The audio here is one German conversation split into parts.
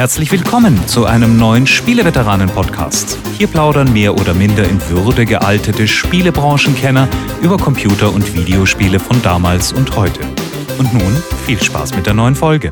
Herzlich willkommen zu einem neuen Spieleveteranen-Podcast. Hier plaudern mehr oder minder in Würde gealtete Spielebranchenkenner über Computer- und Videospiele von damals und heute. Und nun viel Spaß mit der neuen Folge.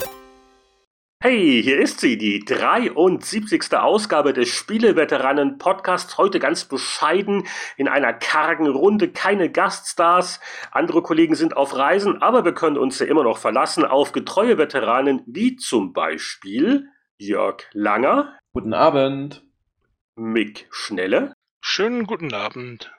Hey, hier ist sie, die 73. Ausgabe des Spieleveteranen-Podcasts. Heute ganz bescheiden in einer kargen Runde, keine Gaststars. Andere Kollegen sind auf Reisen, aber wir können uns ja immer noch verlassen auf getreue Veteranen, wie zum Beispiel Jörg Langer. Guten Abend. Mick Schnelle. Schönen guten Abend.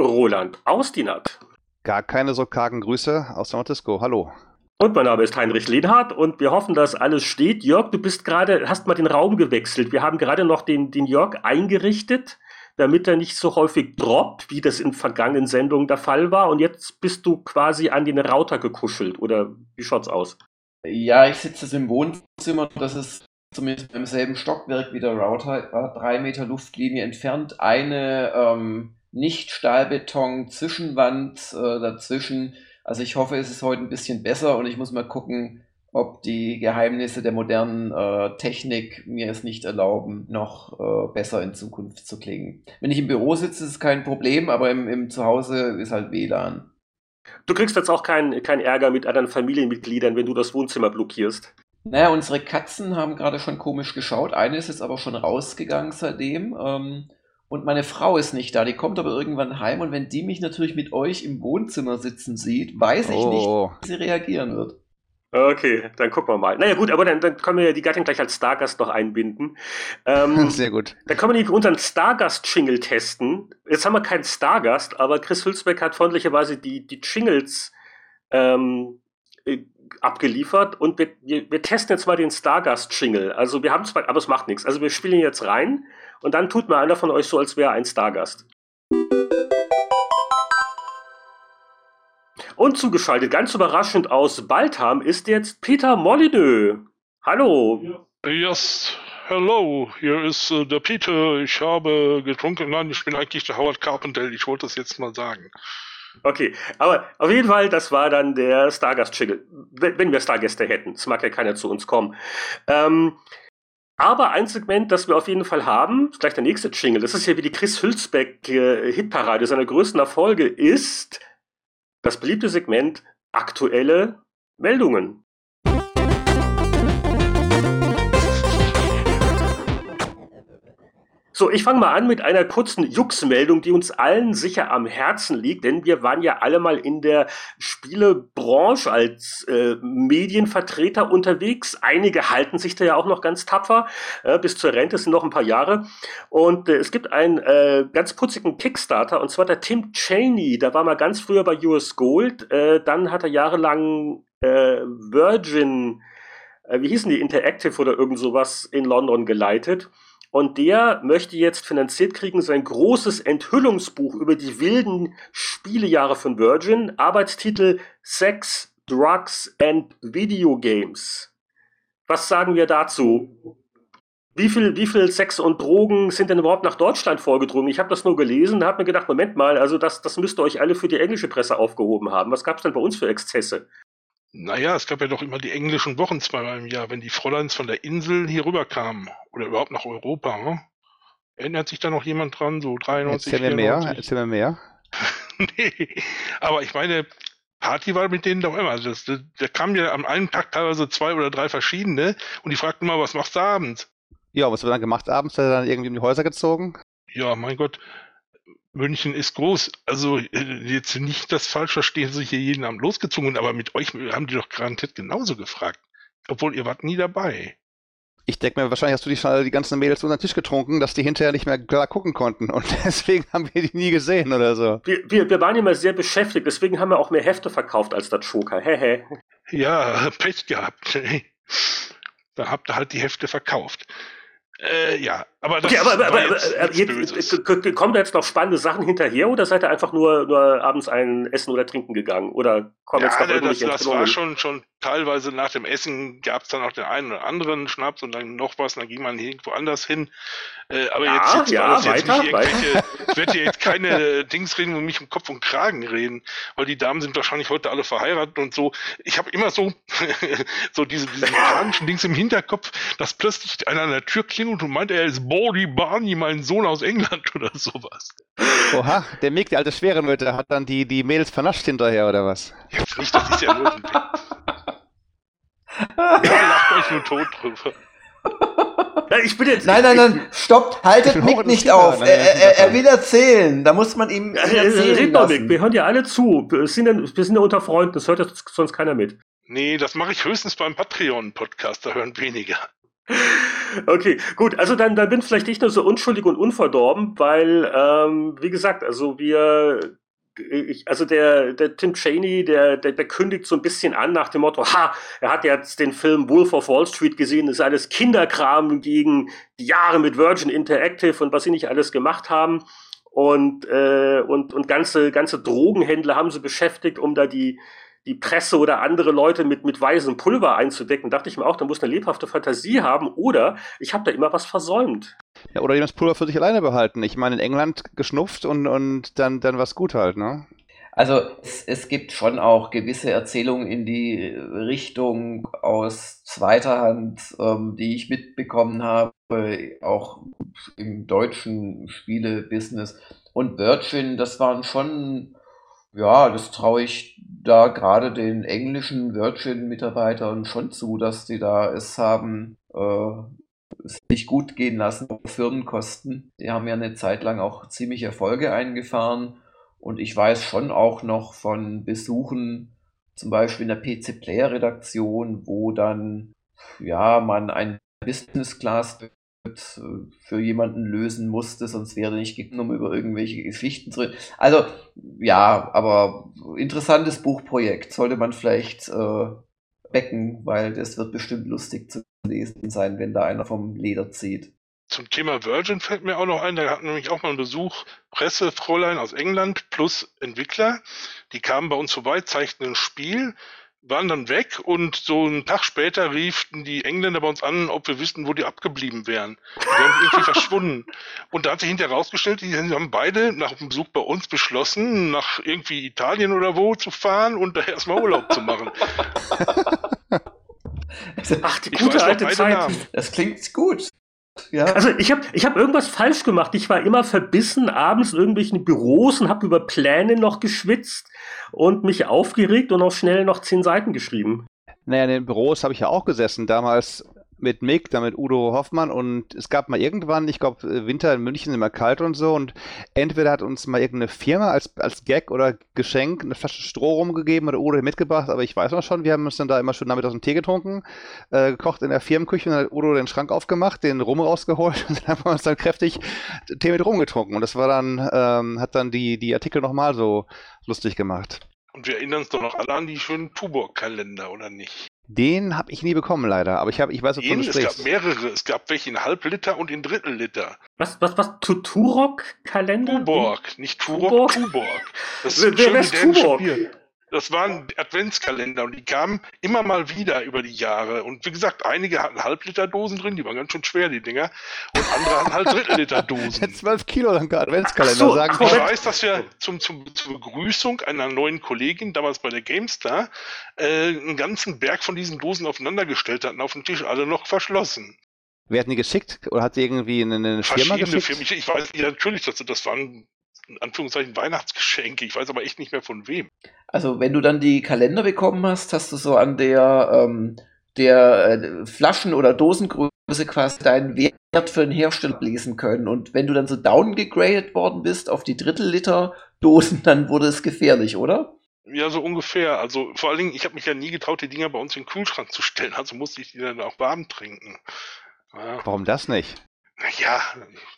Roland Austinat. Gar keine so kargen Grüße aus San Francisco. Hallo. Und mein Name ist Heinrich Lehnhardt und wir hoffen, dass alles steht. Jörg, du bist gerade, hast mal den Raum gewechselt. Wir haben gerade noch den, den Jörg eingerichtet, damit er nicht so häufig droppt, wie das in vergangenen Sendungen der Fall war. Und jetzt bist du quasi an den Router gekuschelt. Oder wie schaut's aus? Ja, ich sitze im Wohnzimmer. Das ist zumindest im selben Stockwerk wie der Router, war drei Meter Luftlinie entfernt. Eine ähm, Nicht-Stahlbeton-Zwischenwand äh, dazwischen also ich hoffe, es ist heute ein bisschen besser und ich muss mal gucken, ob die Geheimnisse der modernen äh, Technik mir es nicht erlauben, noch äh, besser in Zukunft zu klingen. Wenn ich im Büro sitze, ist es kein Problem, aber im, im Zuhause ist halt WLAN. Du kriegst jetzt auch keinen kein Ärger mit anderen Familienmitgliedern, wenn du das Wohnzimmer blockierst. Naja, unsere Katzen haben gerade schon komisch geschaut. Eine ist jetzt aber schon rausgegangen seitdem. Ähm, und meine Frau ist nicht da, die kommt aber irgendwann heim und wenn die mich natürlich mit euch im Wohnzimmer sitzen sieht, weiß ich oh. nicht, wie sie reagieren wird. Okay, dann gucken wir mal. Naja gut, aber dann, dann können wir ja die Gattin gleich als Stargast noch einbinden. Ähm, Sehr gut. Dann können wir nämlich unseren Stargast-Jingle testen. Jetzt haben wir keinen Stargast, aber Chris Hülsbeck hat freundlicherweise die, die Jingles ähm, äh, abgeliefert und wir, wir, testen jetzt mal den Stargast-Jingle. Also wir haben zwar, aber es macht nichts. Also wir spielen jetzt rein und dann tut mal einer von euch so, als wäre ein Stargast. Und zugeschaltet, ganz überraschend aus Baltham, ist jetzt Peter Molyneux. Hallo. Yes, hello, hier ist äh, der Peter. Ich habe getrunken. Nein, ich bin eigentlich der Howard Carpenter. Ich wollte das jetzt mal sagen. Okay, aber auf jeden Fall, das war dann der Stargast-Jingle. Wenn wir Stargäste hätten. Es mag ja keiner zu uns kommen. Ähm, aber ein Segment, das wir auf jeden Fall haben, ist gleich der nächste Jingle, das ist ja wie die Chris Hülsbeck äh, Hitparade seiner größten Erfolge, ist das beliebte Segment aktuelle Meldungen. So, ich fange mal an mit einer kurzen Jux-Meldung, die uns allen sicher am Herzen liegt, denn wir waren ja alle mal in der Spielebranche als äh, Medienvertreter unterwegs. Einige halten sich da ja auch noch ganz tapfer. Äh, bis zur Rente sind noch ein paar Jahre. Und äh, es gibt einen äh, ganz putzigen Kickstarter, und zwar der Tim Cheney. Da war mal ganz früher bei US Gold. Äh, dann hat er jahrelang äh, Virgin, wie hießen die, Interactive oder irgend sowas in London geleitet. Und der möchte jetzt finanziert kriegen sein großes Enthüllungsbuch über die wilden Spielejahre von Virgin. Arbeitstitel Sex, Drugs and Video Games. Was sagen wir dazu? Wie viel, wie viel Sex und Drogen sind denn überhaupt nach Deutschland vorgedrungen? Ich habe das nur gelesen und habe mir gedacht, Moment mal, also das, das müsst ihr euch alle für die englische Presse aufgehoben haben. Was gab es denn bei uns für Exzesse? Naja, es gab ja doch immer die englischen Wochen zweimal im Jahr, wenn die Fräuleins von der Insel hier rüberkamen oder überhaupt nach Europa. Hm? Erinnert sich da noch jemand dran? So 93, Erzähl mir mehr, erzähl mir mehr. nee, aber ich meine, Party war mit denen doch immer. Das, das, da kamen ja am einen Tag teilweise zwei oder drei verschiedene und die fragten mal, was machst du abends? Ja, was wir dann gemacht abends? Hat er dann irgendwie in die Häuser gezogen? Ja, mein Gott, München ist groß. Also äh, jetzt nicht das falsch verstehen, sich hier jeden Abend losgezogen, aber mit euch haben die doch garantiert genauso gefragt. Obwohl ihr wart nie dabei. Ich denke mir, wahrscheinlich hast du die, die ganzen Mädels unter den Tisch getrunken, dass die hinterher nicht mehr klar gucken konnten. Und deswegen haben wir die nie gesehen oder so. Wir, wir, wir waren immer sehr beschäftigt, deswegen haben wir auch mehr Hefte verkauft als der Joker. Hehe. ja, Pech gehabt. da habt ihr halt die Hefte verkauft. Äh, ja, aber das okay, aber, aber, aber, aber jetzt, kommen da jetzt noch spannende Sachen hinterher oder seid ihr einfach nur, nur abends ein Essen oder Trinken gegangen? Oder kommen ja, jetzt noch das, das war schon, schon teilweise nach dem Essen gab es dann auch den einen oder anderen Schnaps und dann noch was, und dann ging man irgendwo anders hin. Äh, aber Ja, jetzt, jetzt ja, war das jetzt weiter, nicht irgendwelche, ich werde hier jetzt keine Dings reden und mich um Kopf und Kragen reden, weil die Damen sind wahrscheinlich heute alle verheiratet und so. Ich habe immer so, so diese, diese panischen Dings im Hinterkopf, dass plötzlich einer an der Tür klingelt und meint, er ist Baldy Barney, mein Sohn aus England oder sowas. Oha, der Mick, der alte Schweremütter, hat dann die, die Mädels vernascht hinterher, oder was? Jetzt nicht, das ist ja nur ein Ja, lacht euch nur tot drüber. Ja, ich bin jetzt. Nein, nein, nein, stoppt, haltet Mick hoch- nicht auf. nein, Er, nein, er, er will erzählen. Da muss man ihm Ja, erzählen Red doch, Mick, lassen. wir hören ja alle zu. Wir sind ja, wir sind ja unter Freunden, das hört ja sonst keiner mit. Nee, das mache ich höchstens beim Patreon-Podcast, da hören weniger. Okay, gut, also dann, dann bin vielleicht ich nur so unschuldig und unverdorben, weil, ähm, wie gesagt, also wir, ich, also der, der Tim Cheney, der, der, der kündigt so ein bisschen an nach dem Motto, ha, er hat jetzt den Film Wolf of Wall Street gesehen, das ist alles Kinderkram gegen die Jahre mit Virgin Interactive und was sie nicht alles gemacht haben. Und, äh, und, und ganze, ganze Drogenhändler haben sie beschäftigt, um da die, die Presse oder andere Leute mit, mit weißem Pulver einzudecken, dachte ich mir auch, da muss eine lebhafte Fantasie haben oder ich habe da immer was versäumt. Ja, oder jemand das Pulver für sich alleine behalten. Ich meine, in England geschnupft und, und dann, dann was gut halt, ne? Also es, es gibt schon auch gewisse Erzählungen in die Richtung aus zweiter Hand, ähm, die ich mitbekommen habe, auch im deutschen Spielebusiness. Und Virgin, das waren schon, ja, das traue ich da gerade den englischen Virgin-Mitarbeitern schon zu, dass die da es haben äh, sich gut gehen lassen auf Firmenkosten. Die haben ja eine Zeit lang auch ziemlich Erfolge eingefahren. Und ich weiß schon auch noch von Besuchen, zum Beispiel in der PC Player Redaktion, wo dann, ja, man ein Business Class für jemanden lösen musste, sonst wäre nicht gekommen, um über irgendwelche Geschichten zu reden. Also, ja, aber interessantes Buchprojekt sollte man vielleicht äh, becken, weil das wird bestimmt lustig zu lesen sein, wenn da einer vom Leder zieht. Zum Thema Virgin fällt mir auch noch ein, da hatten nämlich auch mal einen Besuch, Pressefräulein aus England plus Entwickler. Die kamen bei uns vorbei, zeigten ein Spiel, waren dann weg und so einen Tag später riefen die Engländer bei uns an, ob wir wüssten, wo die abgeblieben wären. Die wären irgendwie verschwunden. Und da hat sich hinterher rausgestellt, die haben beide nach dem Besuch bei uns beschlossen, nach irgendwie Italien oder wo zu fahren und da erstmal Urlaub zu machen. Ach, die Ich gute alte Zeit. Namen. Das klingt gut. Ja. Also ich habe ich hab irgendwas falsch gemacht. Ich war immer verbissen abends in irgendwelchen Büros und habe über Pläne noch geschwitzt und mich aufgeregt und auch schnell noch zehn Seiten geschrieben. Naja, in den Büros habe ich ja auch gesessen, damals mit Mick, dann mit Udo Hoffmann und es gab mal irgendwann, ich glaube, Winter in München immer kalt und so und entweder hat uns mal irgendeine Firma als, als Gag oder Geschenk eine Flasche Stroh rumgegeben oder Udo mitgebracht, aber ich weiß noch schon, wir haben uns dann da immer schon damit aus dem Tee getrunken, äh, gekocht in der Firmenküche und dann hat Udo den Schrank aufgemacht, den Rum rausgeholt und dann haben wir uns dann kräftig Tee mit Rum getrunken und das war dann, ähm, hat dann die, die Artikel nochmal so lustig gemacht. Und wir erinnern uns doch noch alle an die schönen Tuborg-Kalender, oder nicht? Den habe ich nie bekommen, leider. Aber ich, hab, ich weiß, wovon Den, du es gab sprichst. mehrere. Es gab welche in Halbliter und in Drittelliter. Was, was, was? Tuturok-Kalender? Tuborg, nicht Turok, Tuborg? Tuborg. Das Wer- ist wer schön ist dänische Tuborg? Bier. Das waren Adventskalender und die kamen immer mal wieder über die Jahre. Und wie gesagt, einige hatten Halbliter-Dosen drin, die waren ganz schön schwer, die Dinger. Und andere hatten halt Drittel-Liter-Dosen. 12 Kilo lang Adventskalender, so, sagen Ich weiß, dass wir zum, zum, zur Begrüßung einer neuen Kollegin, damals bei der GameStar, äh, einen ganzen Berg von diesen Dosen aufeinandergestellt hatten auf dem Tisch, alle noch verschlossen. Wer hat die geschickt? Oder hat die irgendwie eine, eine Firma geschickt? Firmen. Ich, ich weiß ja, natürlich, das, das waren in Anführungszeichen Weihnachtsgeschenke. Ich weiß aber echt nicht mehr von wem. Also, wenn du dann die Kalender bekommen hast, hast du so an der, ähm, der äh, Flaschen- oder Dosengröße quasi deinen Wert für den Hersteller lesen können. Und wenn du dann so downgegradet worden bist auf die Drittel-Liter-Dosen, dann wurde es gefährlich, oder? Ja, so ungefähr. Also vor allen Dingen, ich habe mich ja nie getraut, die Dinger bei uns in den Kühlschrank zu stellen. Also musste ich die dann auch warm trinken. Ja, Warum das nicht? Naja,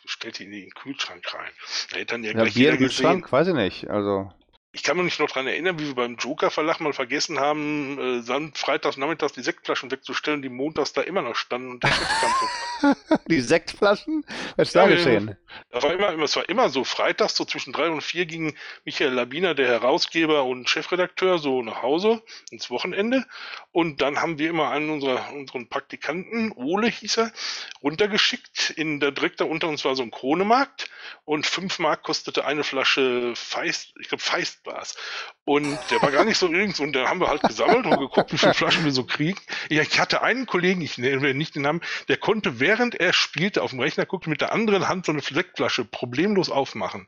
stellt die in den Kühlschrank rein. Da hätte dann ja, Ja, gleich Bier im Schrank? Weiß ich nicht. Also, ich kann mich noch daran erinnern, wie wir beim Joker-Verlag mal vergessen haben, äh, dann freitags nachmittags die Sektflaschen wegzustellen, die montags da immer noch standen und der so. Die Sektflaschen? Was ist da Ja, geschehen? Das war immer, immer, es war immer so, freitags so zwischen drei und vier ging Michael Labiner, der Herausgeber und Chefredakteur, so nach Hause ins Wochenende. Und dann haben wir immer einen unserer unseren Praktikanten, Ole hieß er, runtergeschickt. In der direkt da unter uns war so ein Kronemarkt und fünf Mark kostete eine Flasche Feist, ich glaube Feist war's. Und der war gar nicht so irgend und da haben wir halt gesammelt und geguckt, wie viele Flaschen wir so kriegen. Ja, ich hatte einen Kollegen, ich nenne nicht den Namen, der konnte, während er spielte, auf dem Rechner guckte, mit der anderen Hand so eine Sektflasche problemlos aufmachen.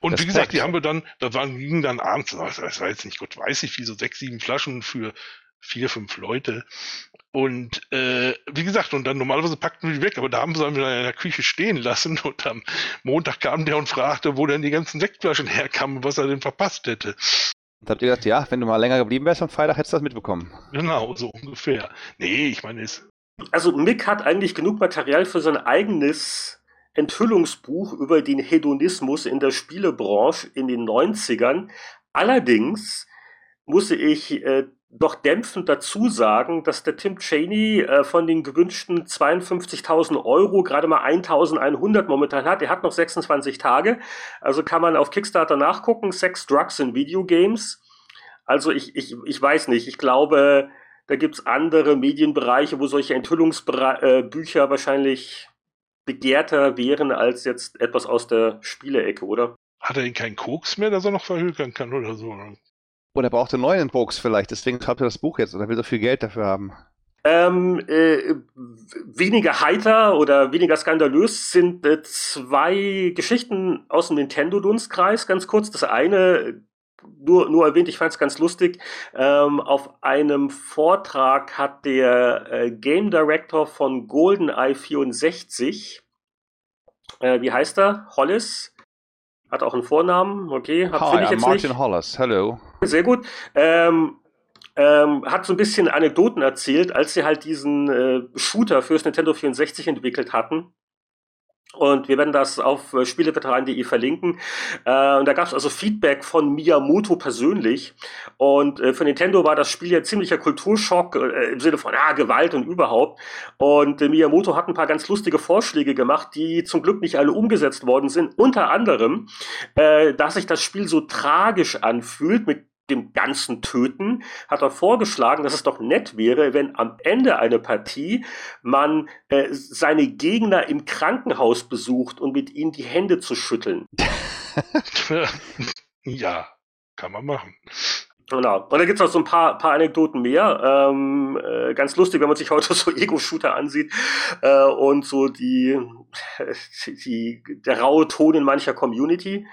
Und wie Respekt. gesagt, die haben wir dann, da waren, gingen dann abends, das war jetzt nicht Gott weiß ich, wie so sechs, sieben Flaschen für vier, fünf Leute. Und äh, wie gesagt, und dann normalerweise packten wir die weg, aber da haben sie dann wieder in der Küche stehen lassen und am Montag kam der und fragte, wo denn die ganzen Sektflaschen herkamen, was er denn verpasst hätte. Da habt ihr gesagt, ja, wenn du mal länger geblieben wärst am Freitag, hättest du das mitbekommen. Genau, so ungefähr. Nee, ich meine, es Also Mick hat eigentlich genug Material für sein eigenes Enthüllungsbuch über den Hedonismus in der Spielebranche in den 90ern. Allerdings muss ich äh, doch dämpfend dazu sagen, dass der Tim Cheney äh, von den gewünschten 52.000 Euro gerade mal 1.100 momentan hat. Er hat noch 26 Tage. Also kann man auf Kickstarter nachgucken. Sex, Drugs in Video Games. Also ich, ich, ich weiß nicht. Ich glaube, da gibt's andere Medienbereiche, wo solche Enthüllungsbücher wahrscheinlich begehrter wären als jetzt etwas aus der Spielecke, oder? hat er denn keinen Koks mehr, dass er noch verhökern kann oder so. Oder er braucht einen neuen Box vielleicht, deswegen schreibt er das Buch jetzt oder will so viel Geld dafür haben. Ähm, äh, weniger heiter oder weniger skandalös sind äh, zwei Geschichten aus dem Nintendo-Dunstkreis, ganz kurz. Das eine, nur, nur erwähnt, ich fand es ganz lustig. Ähm, auf einem Vortrag hat der äh, Game Director von GoldenEye 64, äh, wie heißt er? Hollis? Hat auch einen Vornamen, okay. Hab, Hi, ich jetzt Martin nicht. Hollis. Hello. Sehr gut. Ähm, ähm, hat so ein bisschen Anekdoten erzählt, als sie halt diesen äh, Shooter fürs Nintendo 64 entwickelt hatten. Und wir werden das auf äh, spieleveteran.de verlinken. Äh, und da gab es also Feedback von Miyamoto persönlich. Und äh, für Nintendo war das Spiel ja ziemlicher Kulturschock äh, im Sinne von ah, Gewalt und überhaupt. Und äh, Miyamoto hat ein paar ganz lustige Vorschläge gemacht, die zum Glück nicht alle umgesetzt worden sind. Unter anderem, äh, dass sich das Spiel so tragisch anfühlt mit dem ganzen Töten, hat er vorgeschlagen, dass es doch nett wäre, wenn am Ende einer Partie man äh, seine Gegner im Krankenhaus besucht und mit ihnen die Hände zu schütteln. ja, kann man machen. Genau. Und da gibt's noch so ein paar, paar Anekdoten mehr. Ähm, äh, ganz lustig, wenn man sich heute so Ego-Shooter ansieht äh, und so die, die, der raue Ton in mancher Community.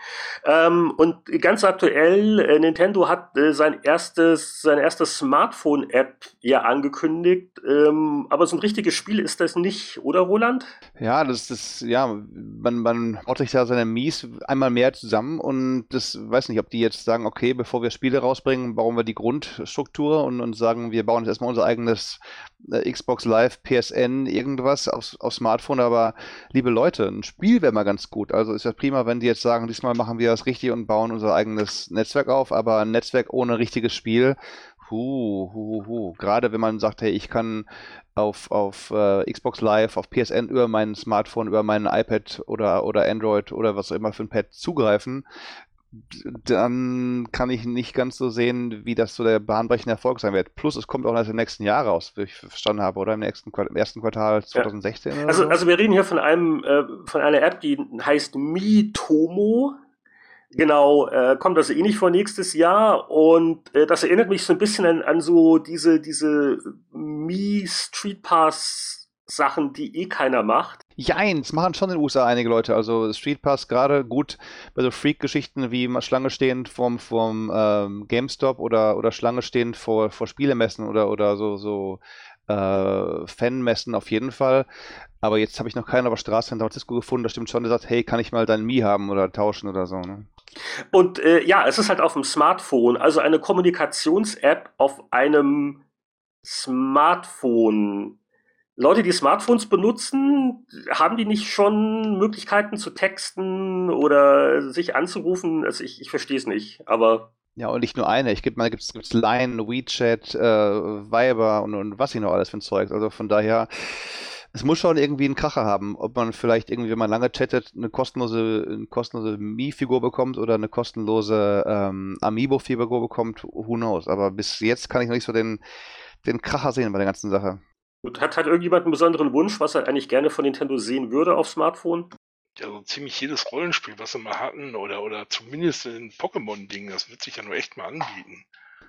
Ähm, und ganz aktuell, äh, Nintendo hat äh, sein erstes, seine erste Smartphone-App ja angekündigt. Ähm, aber so ein richtiges Spiel ist das nicht, oder Roland? Ja, das ist, ja, man, man baut sich da seine Mies einmal mehr zusammen und das weiß nicht, ob die jetzt sagen, okay, bevor wir Spiele rausbringen, bauen wir die Grundstruktur und, und sagen, wir bauen jetzt erstmal unser eigenes äh, Xbox Live, PSN, irgendwas auf, auf Smartphone, aber liebe Leute, ein Spiel wäre mal ganz gut. Also ist ja prima, wenn die jetzt sagen, diesmal machen wir das richtig und bauen unser eigenes Netzwerk auf, aber ein Netzwerk ohne richtiges Spiel, Huh, huh, huh. Gerade wenn man sagt, hey, ich kann auf, auf äh, Xbox Live, auf PSN über mein Smartphone, über mein iPad oder, oder Android oder was auch immer für ein Pad zugreifen, dann kann ich nicht ganz so sehen, wie das so der bahnbrechende Erfolg sein wird. Plus, es kommt auch erst im nächsten Jahr raus, wie ich verstanden habe, oder? Im, nächsten, im ersten Quartal 2016 oder Also, so? also wir reden hier von einem, äh, von einer App, die heißt Mitomo. Genau, äh, kommt also eh nicht vor nächstes Jahr und äh, das erinnert mich so ein bisschen an, an so diese, diese Mi Street Pass Sachen, die eh keiner macht. Jeins, machen schon in den USA einige Leute. Also Street Pass gerade gut bei so Freak-Geschichten wie Schlange stehend vorm, vorm ähm, GameStop oder, oder Schlange stehend vor, vor Spielemessen oder, oder so, so äh, Fanmessen auf jeden Fall. Aber jetzt habe ich noch keinen auf der Straße in San Francisco gefunden, da stimmt schon, der sagt, hey, kann ich mal dein Mi haben oder tauschen oder so. Ne? Und äh, ja, es ist halt auf dem Smartphone, also eine Kommunikations-App auf einem Smartphone. Leute, die Smartphones benutzen, haben die nicht schon Möglichkeiten zu texten oder sich anzurufen? Also ich, ich verstehe es nicht, aber Ja, und nicht nur eine. Ich gebe mal, gibt es Line, WeChat, äh, Viber und, und was ich noch alles für ein Zeug. Also von daher, es muss schon irgendwie einen Kracher haben. Ob man vielleicht irgendwie, wenn man lange chattet, eine kostenlose, eine kostenlose Mi-Figur bekommt oder eine kostenlose ähm, Amiibo-Figur bekommt, who knows. Aber bis jetzt kann ich noch nicht so den, den Kracher sehen bei der ganzen Sache. Und hat, hat irgendjemand einen besonderen Wunsch, was er eigentlich gerne von Nintendo sehen würde auf Smartphone? Ja, so ziemlich jedes Rollenspiel, was sie mal hatten, oder, oder zumindest ein Pokémon-Ding, das wird sich ja nur echt mal anbieten.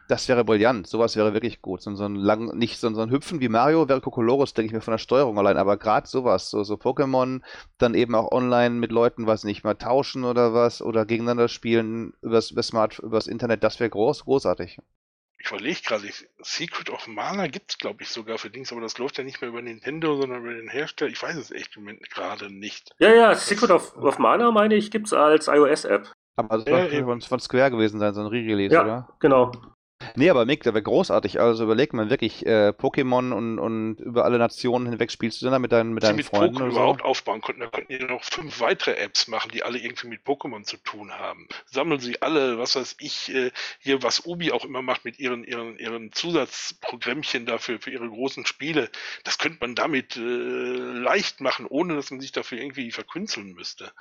Das wäre brillant. Sowas wäre wirklich gut. So, so ein lang, nicht so, so, ein Hüpfen wie Mario wäre Kokolores, denke ich mir, von der Steuerung allein. Aber gerade sowas, so, so Pokémon, dann eben auch online mit Leuten, was nicht mal tauschen oder was, oder gegeneinander spielen übers, übers, Smart, übers Internet, das wäre groß, großartig. Ich überlege gerade, Secret of Mana gibt es, glaube ich, sogar für Dings, aber das läuft ja nicht mehr über Nintendo, sondern über den Hersteller. Ich weiß es echt gerade nicht. Ja, ja, Secret of, of Mana, meine ich, gibt es als iOS-App. Aber das ja, war von, von Square gewesen sein, so ein Re-Release, ja, oder? genau. Nee, aber Mick, der wäre großartig. Also überleg mal wirklich, äh, Pokémon und, und über alle Nationen hinweg spielst du dann mit deinen, mit deinen mit Freunden? Pokémon überhaupt aufbauen konnten, dann könnten die noch fünf weitere Apps machen, die alle irgendwie mit Pokémon zu tun haben. Sammeln sie alle, was weiß ich, äh, hier, was Ubi auch immer macht mit ihren, ihren, ihren Zusatzprogrammchen dafür, für ihre großen Spiele. Das könnte man damit äh, leicht machen, ohne dass man sich dafür irgendwie verkünzeln müsste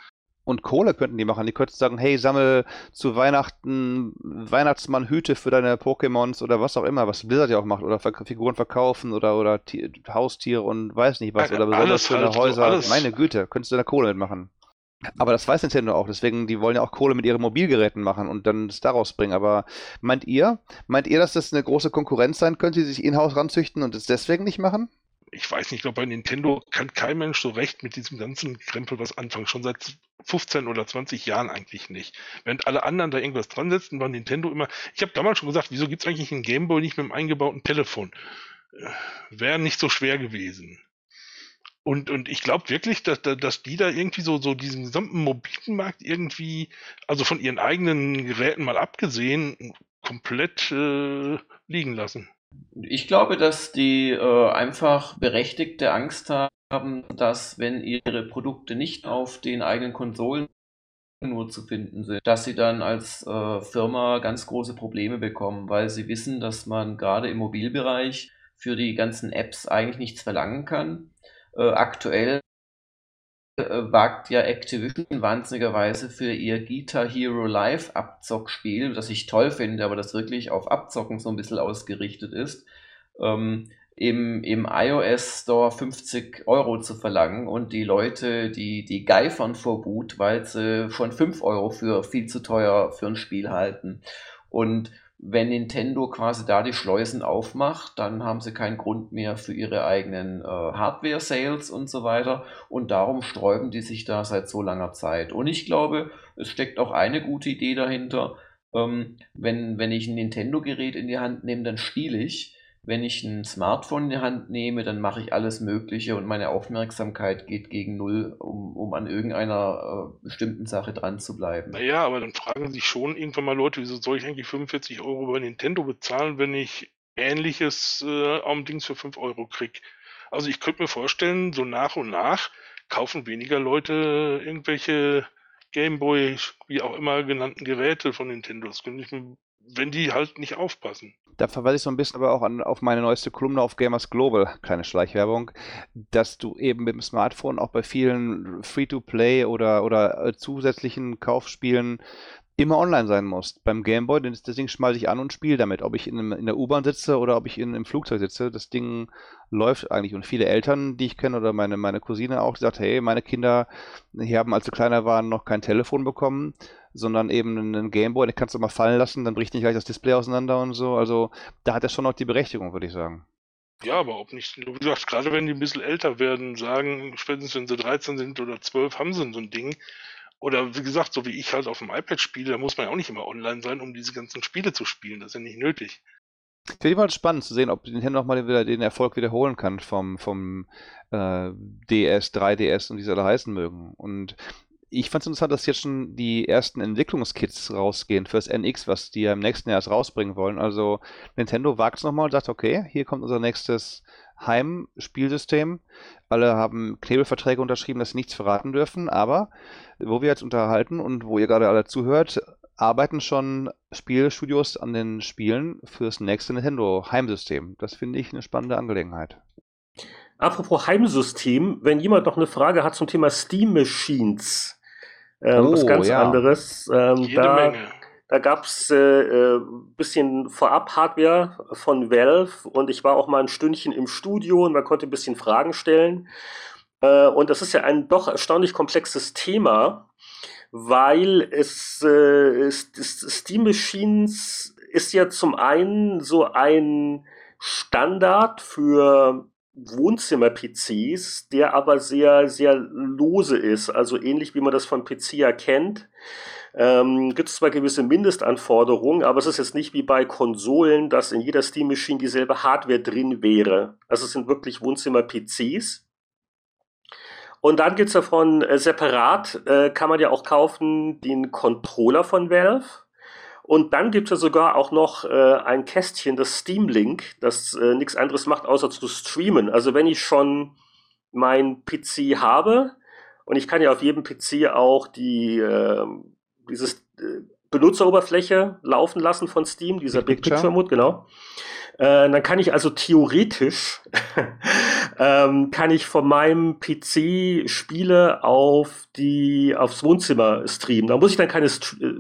und Kohle könnten die machen. Die könnten sagen, hey, sammel zu Weihnachten Weihnachtsmann Hüte für deine Pokémons oder was auch immer, was Blizzard ja auch macht. Oder Figuren verkaufen oder, oder Haustiere und weiß nicht was. Oder besonders schöne halt Häuser. So Meine Güte, könntest du da Kohle mitmachen. Aber das weiß Nintendo auch, deswegen, die wollen ja auch Kohle mit ihren Mobilgeräten machen und dann es daraus bringen. Aber meint ihr, meint ihr, dass das eine große Konkurrenz sein könnte, die sich in-house ranzüchten und es deswegen nicht machen? Ich weiß nicht, ich glaube, bei Nintendo kann kein Mensch so recht mit diesem ganzen Krempel was anfangen. Schon seit 15 oder 20 Jahren eigentlich nicht. Während alle anderen da irgendwas dran setzen, war Nintendo immer. Ich habe damals schon gesagt, wieso gibt es eigentlich einen Gameboy nicht mit einem eingebauten Telefon? Äh, Wäre nicht so schwer gewesen. Und, und ich glaube wirklich, dass, dass die da irgendwie so, so diesen gesamten mobilen Markt irgendwie, also von ihren eigenen Geräten mal abgesehen, komplett äh, liegen lassen. Ich glaube, dass die äh, einfach berechtigte Angst haben, dass wenn ihre Produkte nicht auf den eigenen Konsolen nur zu finden sind, dass sie dann als äh, Firma ganz große Probleme bekommen, weil sie wissen, dass man gerade im Mobilbereich für die ganzen Apps eigentlich nichts verlangen kann. Äh, aktuell wagt ja Activision wahnsinnigerweise für ihr Guitar Hero Live Abzockspiel, das ich toll finde, aber das wirklich auf Abzocken so ein bisschen ausgerichtet ist, ähm, im, im iOS Store 50 Euro zu verlangen und die Leute, die, die geifern vor Boot, weil sie schon 5 Euro für viel zu teuer für ein Spiel halten. Und wenn Nintendo quasi da die Schleusen aufmacht, dann haben sie keinen Grund mehr für ihre eigenen äh, Hardware-Sales und so weiter. Und darum sträuben die sich da seit so langer Zeit. Und ich glaube, es steckt auch eine gute Idee dahinter. Ähm, wenn, wenn ich ein Nintendo-Gerät in die Hand nehme, dann spiele ich wenn ich ein Smartphone in die Hand nehme, dann mache ich alles Mögliche und meine Aufmerksamkeit geht gegen Null, um, um an irgendeiner äh, bestimmten Sache dran zu bleiben. Naja, aber dann fragen sich schon irgendwann mal Leute, wieso soll ich eigentlich 45 Euro bei Nintendo bezahlen, wenn ich ähnliches äh, Dings für 5 Euro kriege? Also ich könnte mir vorstellen, so nach und nach kaufen weniger Leute irgendwelche Gameboy, wie auch immer genannten Geräte von Nintendo. Das könnte ich mir wenn die halt nicht aufpassen. Da verweise ich so ein bisschen aber auch an, auf meine neueste Kolumne auf Gamers Global, keine Schleichwerbung, dass du eben mit dem Smartphone auch bei vielen Free-to-Play oder, oder äh, zusätzlichen Kaufspielen immer online sein musst. Beim Gameboy, das Ding schmeiße ich an und spiele damit. Ob ich in, in der U-Bahn sitze oder ob ich in, im Flugzeug sitze, das Ding läuft eigentlich. Und viele Eltern, die ich kenne, oder meine, meine Cousine auch, die sagt, hey, meine Kinder, die haben, als sie kleiner waren, noch kein Telefon bekommen sondern eben einen Gameboy, den kannst du mal fallen lassen, dann bricht nicht gleich das Display auseinander und so. Also da hat er schon noch die Berechtigung, würde ich sagen. Ja, aber ob nicht, du sagst, gerade wenn die ein bisschen älter werden, sagen, spätestens wenn sie 13 sind oder 12, haben sie so ein Ding. Oder wie gesagt, so wie ich halt auf dem iPad spiele, da muss man ja auch nicht immer online sein, um diese ganzen Spiele zu spielen. Das ist ja nicht nötig. Finde ich mal spannend zu sehen, ob Nintendo nochmal wieder den Erfolg wiederholen kann vom, vom äh, DS, 3DS und wie sie alle heißen mögen. Und ich fand es interessant, dass jetzt schon die ersten Entwicklungskits rausgehen fürs NX, was die ja im nächsten Jahr erst rausbringen wollen. Also Nintendo wagt es nochmal und sagt, okay, hier kommt unser nächstes Heimspielsystem. Alle haben Knebelverträge unterschrieben, dass sie nichts verraten dürfen, aber wo wir jetzt unterhalten und wo ihr gerade alle zuhört, arbeiten schon Spielstudios an den Spielen fürs nächste Nintendo Heimsystem. Das finde ich eine spannende Angelegenheit. Apropos Heimsystem, wenn jemand noch eine Frage hat zum Thema Steam Machines, ähm, Oh, was ganz ja. anderes, ähm, Jede da, Menge. Da gab es äh, äh, bisschen Vorab-Hardware von Valve und ich war auch mal ein Stündchen im Studio und man konnte ein bisschen Fragen stellen. Äh, und das ist ja ein doch erstaunlich komplexes Thema, weil es, äh, es, es Steam Machines ist ja zum einen so ein Standard für Wohnzimmer-PCs, der aber sehr, sehr lose ist, also ähnlich wie man das von PC ja kennt. Ähm, gibt es zwar gewisse Mindestanforderungen, aber es ist jetzt nicht wie bei Konsolen, dass in jeder Steam Machine dieselbe Hardware drin wäre. Also es sind wirklich Wohnzimmer-PCs. Und dann gibt's davon äh, separat, äh, kann man ja auch kaufen, den Controller von Valve. Und dann gibt's ja sogar auch noch äh, ein Kästchen, das Steam Link, das äh, nichts anderes macht, außer zu streamen. Also wenn ich schon mein PC habe und ich kann ja auf jedem PC auch die äh, dieses äh, Benutzeroberfläche laufen lassen von Steam, dieser Big Big Picture. Picture Mode, genau. Äh, dann kann ich also theoretisch ähm, kann ich von meinem PC Spiele auf die aufs Wohnzimmer streamen. Da muss ich dann keine St äh,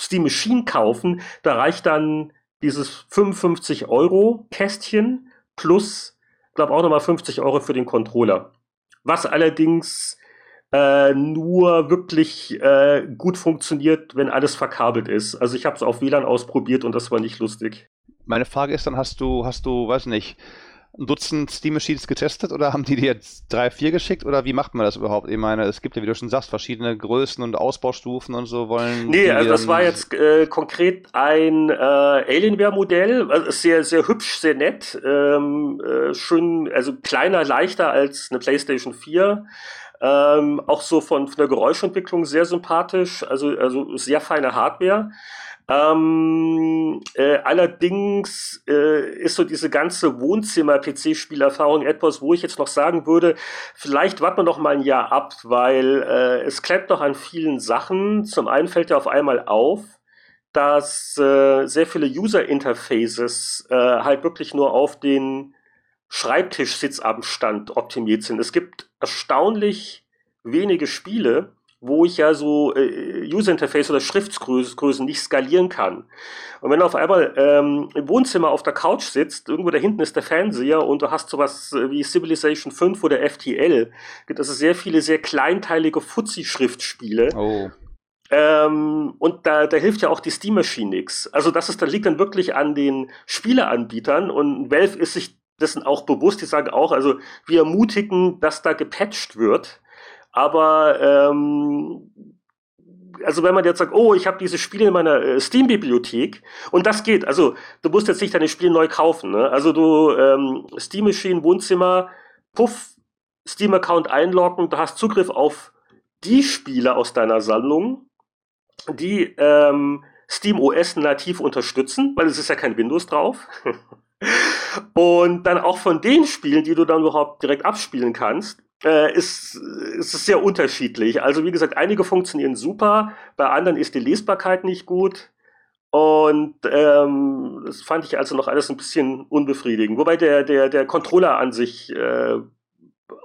Steam Machine kaufen. Da reicht dann dieses 55 Euro Kästchen plus, glaube auch nochmal 50 Euro für den Controller. Was allerdings äh, nur wirklich äh, gut funktioniert, wenn alles verkabelt ist. Also ich habe es auf WLAN ausprobiert und das war nicht lustig. Meine Frage ist dann, hast du, hast du, weiß nicht, ein Dutzend Steam Machines getestet oder haben die dir jetzt drei, vier geschickt oder wie macht man das überhaupt? Ich meine, es gibt ja, wie du schon sagst, verschiedene Größen und Ausbaustufen und so wollen. Nee, also das war jetzt äh, konkret ein äh, Alienware-Modell, also sehr, sehr hübsch, sehr nett, ähm, äh, schön, also kleiner, leichter als eine PlayStation 4. Ähm, auch so von, von der Geräuschentwicklung sehr sympathisch, also, also sehr feine Hardware. Ähm, äh, allerdings äh, ist so diese ganze Wohnzimmer-PC-Spielerfahrung etwas, wo ich jetzt noch sagen würde, vielleicht warten wir noch mal ein Jahr ab, weil äh, es klemmt noch an vielen Sachen. Zum einen fällt ja auf einmal auf, dass äh, sehr viele User-Interfaces äh, halt wirklich nur auf den Schreibtischsitzabstand optimiert sind. Es gibt erstaunlich wenige Spiele, wo ich ja so äh, User-Interface oder Schriftsgrößen nicht skalieren kann. Und wenn du auf einmal ähm, im Wohnzimmer auf der Couch sitzt, irgendwo da hinten ist der Fernseher und du hast sowas äh, wie Civilization 5 oder FTL, gibt es sehr viele sehr kleinteilige Fuzzi-Schriftspiele. Oh. Ähm, und da, da hilft ja auch die Steam Machine nix. Also das ist, das liegt dann wirklich an den Spieleanbietern und Valve ist sich dessen auch bewusst. Die sagen auch, also wir ermutigen, dass da gepatcht wird. Aber ähm, also wenn man jetzt sagt, oh, ich habe diese Spiele in meiner äh, Steam-Bibliothek und das geht, also du musst jetzt nicht deine Spiele neu kaufen. Ne? Also du ähm, Steam Machine, Wohnzimmer, puff, Steam-Account einloggen, du hast Zugriff auf die Spiele aus deiner Sammlung, die ähm, Steam OS nativ unterstützen, weil es ist ja kein Windows drauf. Und dann auch von den Spielen, die du dann überhaupt direkt abspielen kannst, äh, ist, ist es sehr unterschiedlich. Also wie gesagt, einige funktionieren super, bei anderen ist die Lesbarkeit nicht gut. Und ähm, das fand ich also noch alles ein bisschen unbefriedigend. Wobei der, der, der Controller an sich äh,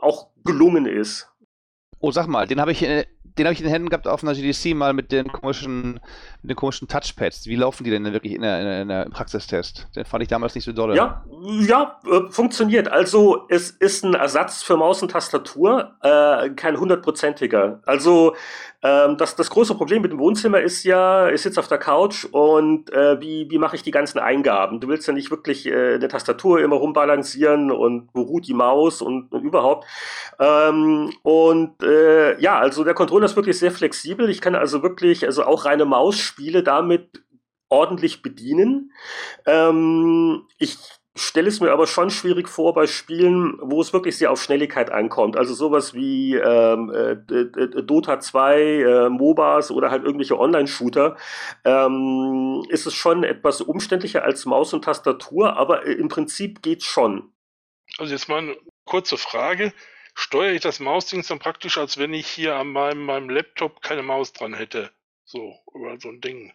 auch gelungen ist. Oh, sag mal, den habe ich, habe ich in den Händen gehabt auf einer GDC mal mit den komischen, den komischen Touchpads. Wie laufen die denn wirklich in der, in der, in der Praxistest? Den fand ich damals nicht so dolle. Ja, ja, äh, funktioniert. Also es ist ein Ersatz für Maus und Tastatur, äh, kein hundertprozentiger. Also ähm, das, das große Problem mit dem Wohnzimmer ist ja, ich sitze auf der Couch und äh, wie, wie mache ich die ganzen Eingaben? Du willst ja nicht wirklich äh, eine Tastatur immer rumbalancieren und wo ruht die Maus und, und überhaupt. Ähm, und äh, ja, also der Controller ist wirklich sehr flexibel. Ich kann also wirklich, also auch reine Mausspiele damit ordentlich bedienen. Ähm, ich stelle es mir aber schon schwierig vor bei Spielen, wo es wirklich sehr auf Schnelligkeit ankommt. Also sowas wie ähm, äh, Dota 2, äh, MOBAs oder halt irgendwelche Online-Shooter, ähm, ist es schon etwas umständlicher als Maus und Tastatur, aber äh, im Prinzip geht's schon. Also jetzt mal eine kurze Frage. Steuere ich das Mausding dann praktisch, als wenn ich hier an meinem, meinem Laptop keine Maus dran hätte? So, über so ein Ding.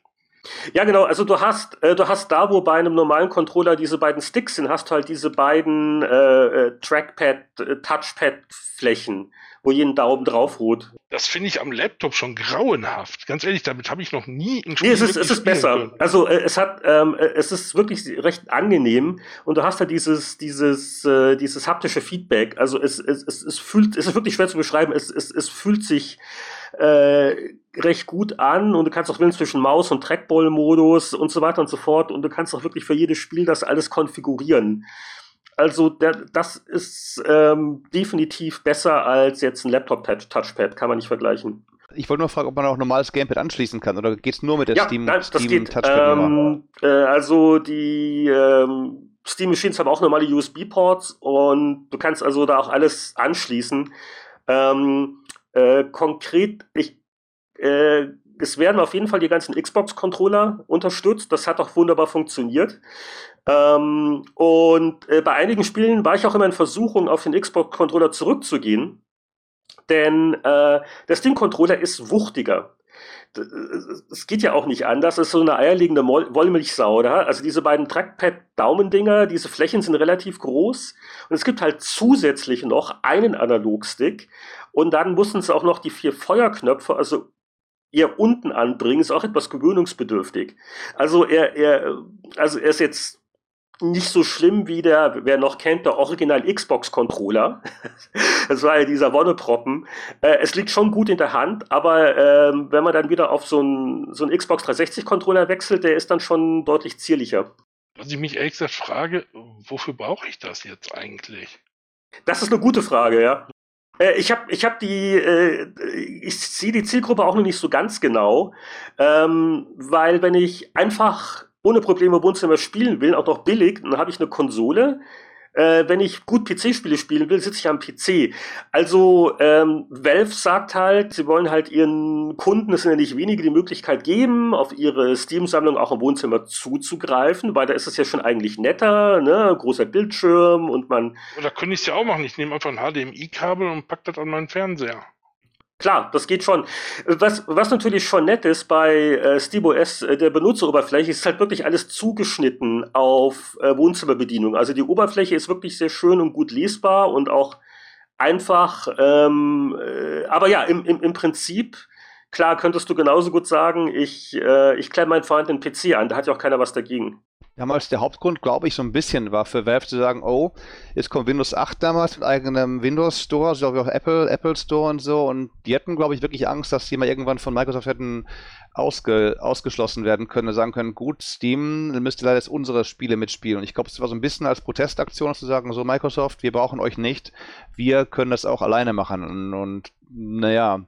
Ja, genau. Also du hast, äh, du hast da, wo bei einem normalen Controller diese beiden Sticks sind, hast du halt diese beiden äh, äh Trackpad, äh, Touchpad-Flächen, wo jeden Daumen drauf ruht. Das finde ich am Laptop schon grauenhaft. Ganz ehrlich, damit habe ich noch nie ein Spiel Nee, es ist, es ist besser. Können. Also äh, es hat, ähm, äh, es ist wirklich recht angenehm und du hast halt dieses, dieses, dieses haptische Feedback. Also es, es, es, es fühlt, es ist wirklich schwer zu beschreiben. Es, es, es fühlt sich äh, recht gut an und du kannst auch wählen zwischen Maus- und Trackball-Modus und so weiter und so fort und du kannst auch wirklich für jedes Spiel das alles konfigurieren. Also der, das ist ähm, definitiv besser als jetzt ein Laptop-Touchpad, kann man nicht vergleichen. Ich wollte nur fragen, ob man auch normales Gamepad anschließen kann oder geht es nur mit der ja, Steam, nein, Steam Touchpad? Ähm, äh, also die ähm, Steam Machines haben auch normale USB-Ports und du kannst also da auch alles anschließen. Ähm, äh, konkret, ich, äh, es werden auf jeden Fall die ganzen Xbox-Controller unterstützt. Das hat auch wunderbar funktioniert. Ähm, und äh, bei einigen Spielen war ich auch immer in Versuchung, auf den Xbox-Controller zurückzugehen. Denn äh, der Steam-Controller ist wuchtiger es geht ja auch nicht anders. Es ist so eine eierlegende Wollmilchsau, oder? Also diese beiden Trackpad-Daumendinger, diese Flächen sind relativ groß. Und es gibt halt zusätzlich noch einen Analogstick. Und dann mussten sie auch noch die vier Feuerknöpfe, also eher unten anbringen, ist auch etwas gewöhnungsbedürftig. Also er, er, also er ist jetzt nicht so schlimm wie der, wer noch kennt, der Original Xbox-Controller. das war ja dieser Wonneproppen. Äh, es liegt schon gut in der Hand, aber äh, wenn man dann wieder auf so einen so Xbox 360-Controller wechselt, der ist dann schon deutlich zierlicher. Was ich mich ehrlich gesagt frage, wofür brauche ich das jetzt eigentlich? Das ist eine gute Frage, ja. Äh, ich habe ich hab die, äh, ich sehe die Zielgruppe auch noch nicht so ganz genau, ähm, weil wenn ich einfach ohne Probleme Wohnzimmer spielen will, auch noch billig, dann habe ich eine Konsole. Äh, wenn ich gut PC-Spiele spielen will, sitze ich am PC. Also ähm, Valve sagt halt, sie wollen halt ihren Kunden, es sind ja nicht wenige, die Möglichkeit geben, auf ihre Steam-Sammlung auch im Wohnzimmer zuzugreifen, weil da ist es ja schon eigentlich netter, ne, großer Bildschirm und man. Oder könnte ich es ja auch machen. Ich nehme einfach ein HDMI-Kabel und pack das an meinen Fernseher. Klar, das geht schon. Was, was natürlich schon nett ist bei äh, SteamOS, äh, der Benutzeroberfläche, ist halt wirklich alles zugeschnitten auf äh, Wohnzimmerbedienung. Also die Oberfläche ist wirklich sehr schön und gut lesbar und auch einfach. Ähm, äh, aber ja, im, im, im Prinzip, klar, könntest du genauso gut sagen, ich, äh, ich klemme meinen vorhandenen PC an, da hat ja auch keiner was dagegen. Damals der Hauptgrund, glaube ich, so ein bisschen war für Valve zu sagen, oh, jetzt kommt Windows 8 damals mit eigenem Windows Store, so wie auch Apple, Apple Store und so. Und die hatten, glaube ich, wirklich Angst, dass die mal irgendwann von Microsoft hätten ausge, ausgeschlossen werden können, sagen können, gut, Steam, dann müsst ihr leider jetzt unsere Spiele mitspielen. Und ich glaube, es war so ein bisschen als Protestaktion zu sagen, so Microsoft, wir brauchen euch nicht, wir können das auch alleine machen. Und, und naja,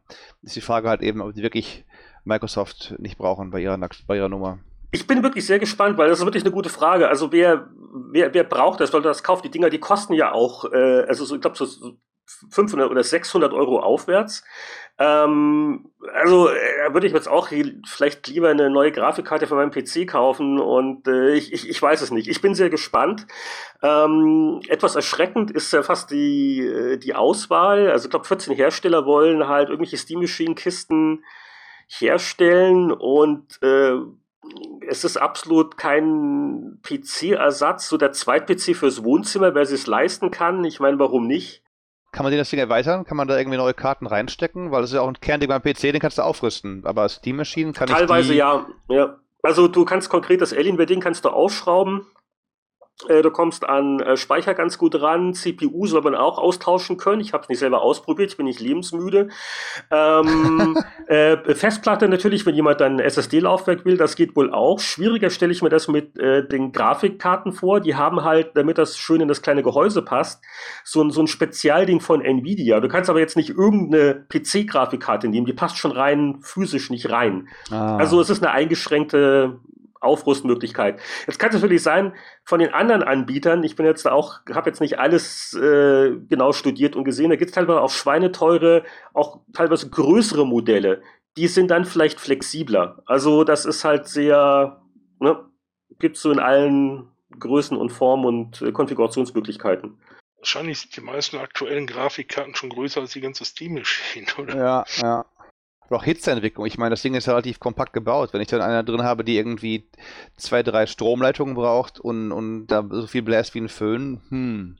ist die Frage halt eben, ob die wirklich Microsoft nicht brauchen bei ihrer, bei ihrer Nummer. Ich bin wirklich sehr gespannt, weil das ist wirklich eine gute Frage. Also wer, wer, wer braucht das, weil das kauft? Die Dinger, die kosten ja auch, äh, also so, ich glaube so 500 oder 600 Euro aufwärts. Ähm, also äh, würde ich jetzt auch vielleicht lieber eine neue Grafikkarte für meinen PC kaufen und äh, ich, ich, ich weiß es nicht. Ich bin sehr gespannt. Ähm, etwas erschreckend ist ja fast die, äh, die Auswahl. Also ich glaube 14 Hersteller wollen halt irgendwelche Steam Machine Kisten herstellen und äh, es ist absolut kein PC-Ersatz, so der Zweit-PC fürs Wohnzimmer, wer es leisten kann. Ich meine, warum nicht? Kann man den das Ding erweitern? Kann man da irgendwie neue Karten reinstecken? Weil das ist ja auch ein Kernding beim PC, den kannst du aufrüsten. Aber Steam-Maschinen kann Teilweise ich Teilweise ja, ja. Also du kannst konkret das Alienware-Ding kannst du aufschrauben äh, du kommst an äh, Speicher ganz gut ran. CPU soll man auch austauschen können. Ich habe es nicht selber ausprobiert, ich bin nicht lebensmüde. Ähm, äh, Festplatte natürlich, wenn jemand dann SSD-Laufwerk will, das geht wohl auch. Schwieriger stelle ich mir das mit äh, den Grafikkarten vor. Die haben halt, damit das schön in das kleine Gehäuse passt, so, ein so ein Spezialding von Nvidia. Du kannst aber jetzt nicht irgendeine PC-Grafikkarte nehmen, die passt schon rein physisch nicht rein. Ah. Also es ist eine eingeschränkte Aufrüstmöglichkeit. Jetzt kann es natürlich sein, von den anderen Anbietern, ich bin jetzt auch, habe jetzt nicht alles äh, genau studiert und gesehen, da gibt es teilweise auch schweineteure, auch teilweise größere Modelle. Die sind dann vielleicht flexibler. Also das ist halt sehr, ne, gibt es so in allen Größen und Formen und äh, Konfigurationsmöglichkeiten. Wahrscheinlich sind die meisten aktuellen Grafikkarten schon größer als die ganze Steam-Maschine, oder? Ja, ja. Auch Hitzeentwicklung. Ich meine, das Ding ist relativ kompakt gebaut. Wenn ich dann einer drin habe, die irgendwie zwei, drei Stromleitungen braucht und, und da so viel bläst wie ein Föhn, hm.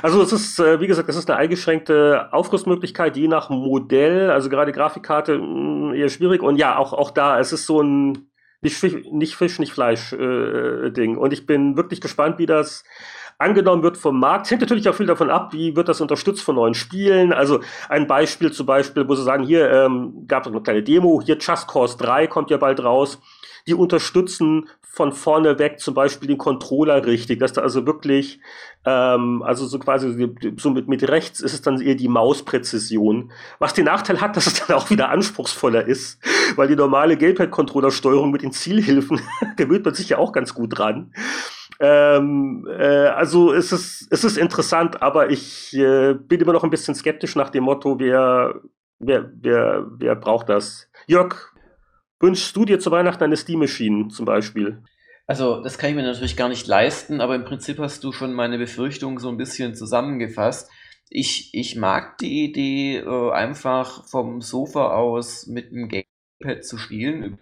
Also es ist, äh, wie gesagt, es ist eine eingeschränkte Aufrüstmöglichkeit, je nach Modell, also gerade Grafikkarte mh, eher schwierig. Und ja, auch, auch da, es ist so ein nicht Fisch, nicht, Fisch, nicht Fleisch äh, Ding. Und ich bin wirklich gespannt, wie das angenommen wird vom Markt. Hängt natürlich auch viel davon ab, wie wird das unterstützt von neuen Spielen. Also ein Beispiel zum Beispiel, wo sie sagen, hier ähm, gab es eine kleine Demo, hier Just Cause 3 kommt ja bald raus. Die unterstützen von vorne weg zum Beispiel den Controller richtig, dass da also wirklich, ähm, also so quasi so mit, mit rechts ist es dann eher die Mauspräzision. Was den Nachteil hat, dass es dann auch wieder anspruchsvoller ist, weil die normale Gamepad-Controller-Steuerung mit den Zielhilfen gewöhnt man sich ja auch ganz gut dran. Ähm, äh, also es ist, es ist interessant, aber ich äh, bin immer noch ein bisschen skeptisch nach dem Motto, wer, wer, wer, wer braucht das? Jörg, wünschst du dir zu Weihnachten eine Steam Machine zum Beispiel? Also, das kann ich mir natürlich gar nicht leisten, aber im Prinzip hast du schon meine Befürchtungen so ein bisschen zusammengefasst. Ich, ich mag die Idee, äh, einfach vom Sofa aus mit einem Gamepad zu spielen.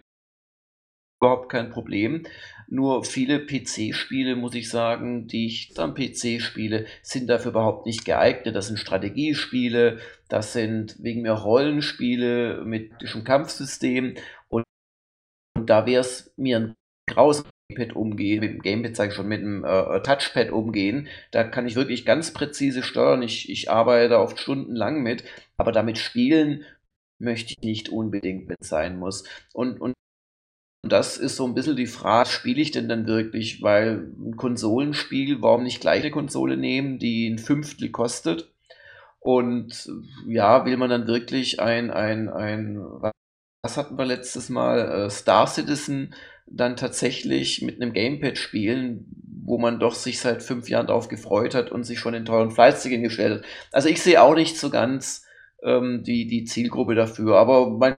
Überhaupt kein Problem. Nur viele PC-Spiele, muss ich sagen, die ich am PC spiele, sind dafür überhaupt nicht geeignet. Das sind Strategiespiele, das sind wegen mir Rollenspiele mit diesem Kampfsystem und da wäre es mir ein graues Gamepad umgehen, mit dem Gamepad sage ich schon, mit dem äh, Touchpad umgehen. Da kann ich wirklich ganz präzise steuern. Ich, ich arbeite oft stundenlang mit, aber damit spielen möchte ich nicht unbedingt mit sein muss. Und, und das ist so ein bisschen die Frage, spiele ich denn dann wirklich? Weil ein Konsolenspiel, warum nicht gleich eine Konsole nehmen, die ein Fünftel kostet? Und ja, will man dann wirklich ein, ein, ein was hatten wir letztes Mal? Äh, Star Citizen dann tatsächlich mit einem Gamepad spielen, wo man doch sich seit fünf Jahren darauf gefreut hat und sich schon in teuren Fleißigen gestellt hat. Also ich sehe auch nicht so ganz ähm, die, die Zielgruppe dafür. Aber mein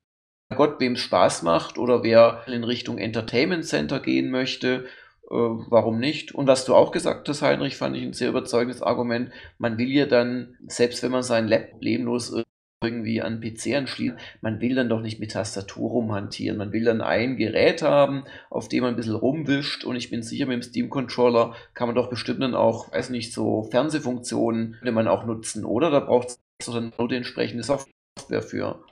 Gott, wem es Spaß macht oder wer in Richtung Entertainment Center gehen möchte, äh, warum nicht? Und was du auch gesagt hast, Heinrich, fand ich ein sehr überzeugendes Argument. Man will ja dann, selbst wenn man sein Lab problemlos irgendwie an PC anschließen. Man will dann doch nicht mit Tastatur rumhantieren. Man will dann ein Gerät haben, auf dem man ein bisschen rumwischt. Und ich bin sicher, mit dem Steam-Controller kann man doch bestimmt dann auch, weiß nicht, so Fernsehfunktionen könnte man auch nutzen, oder? Da braucht es dann nur die entsprechende Software für.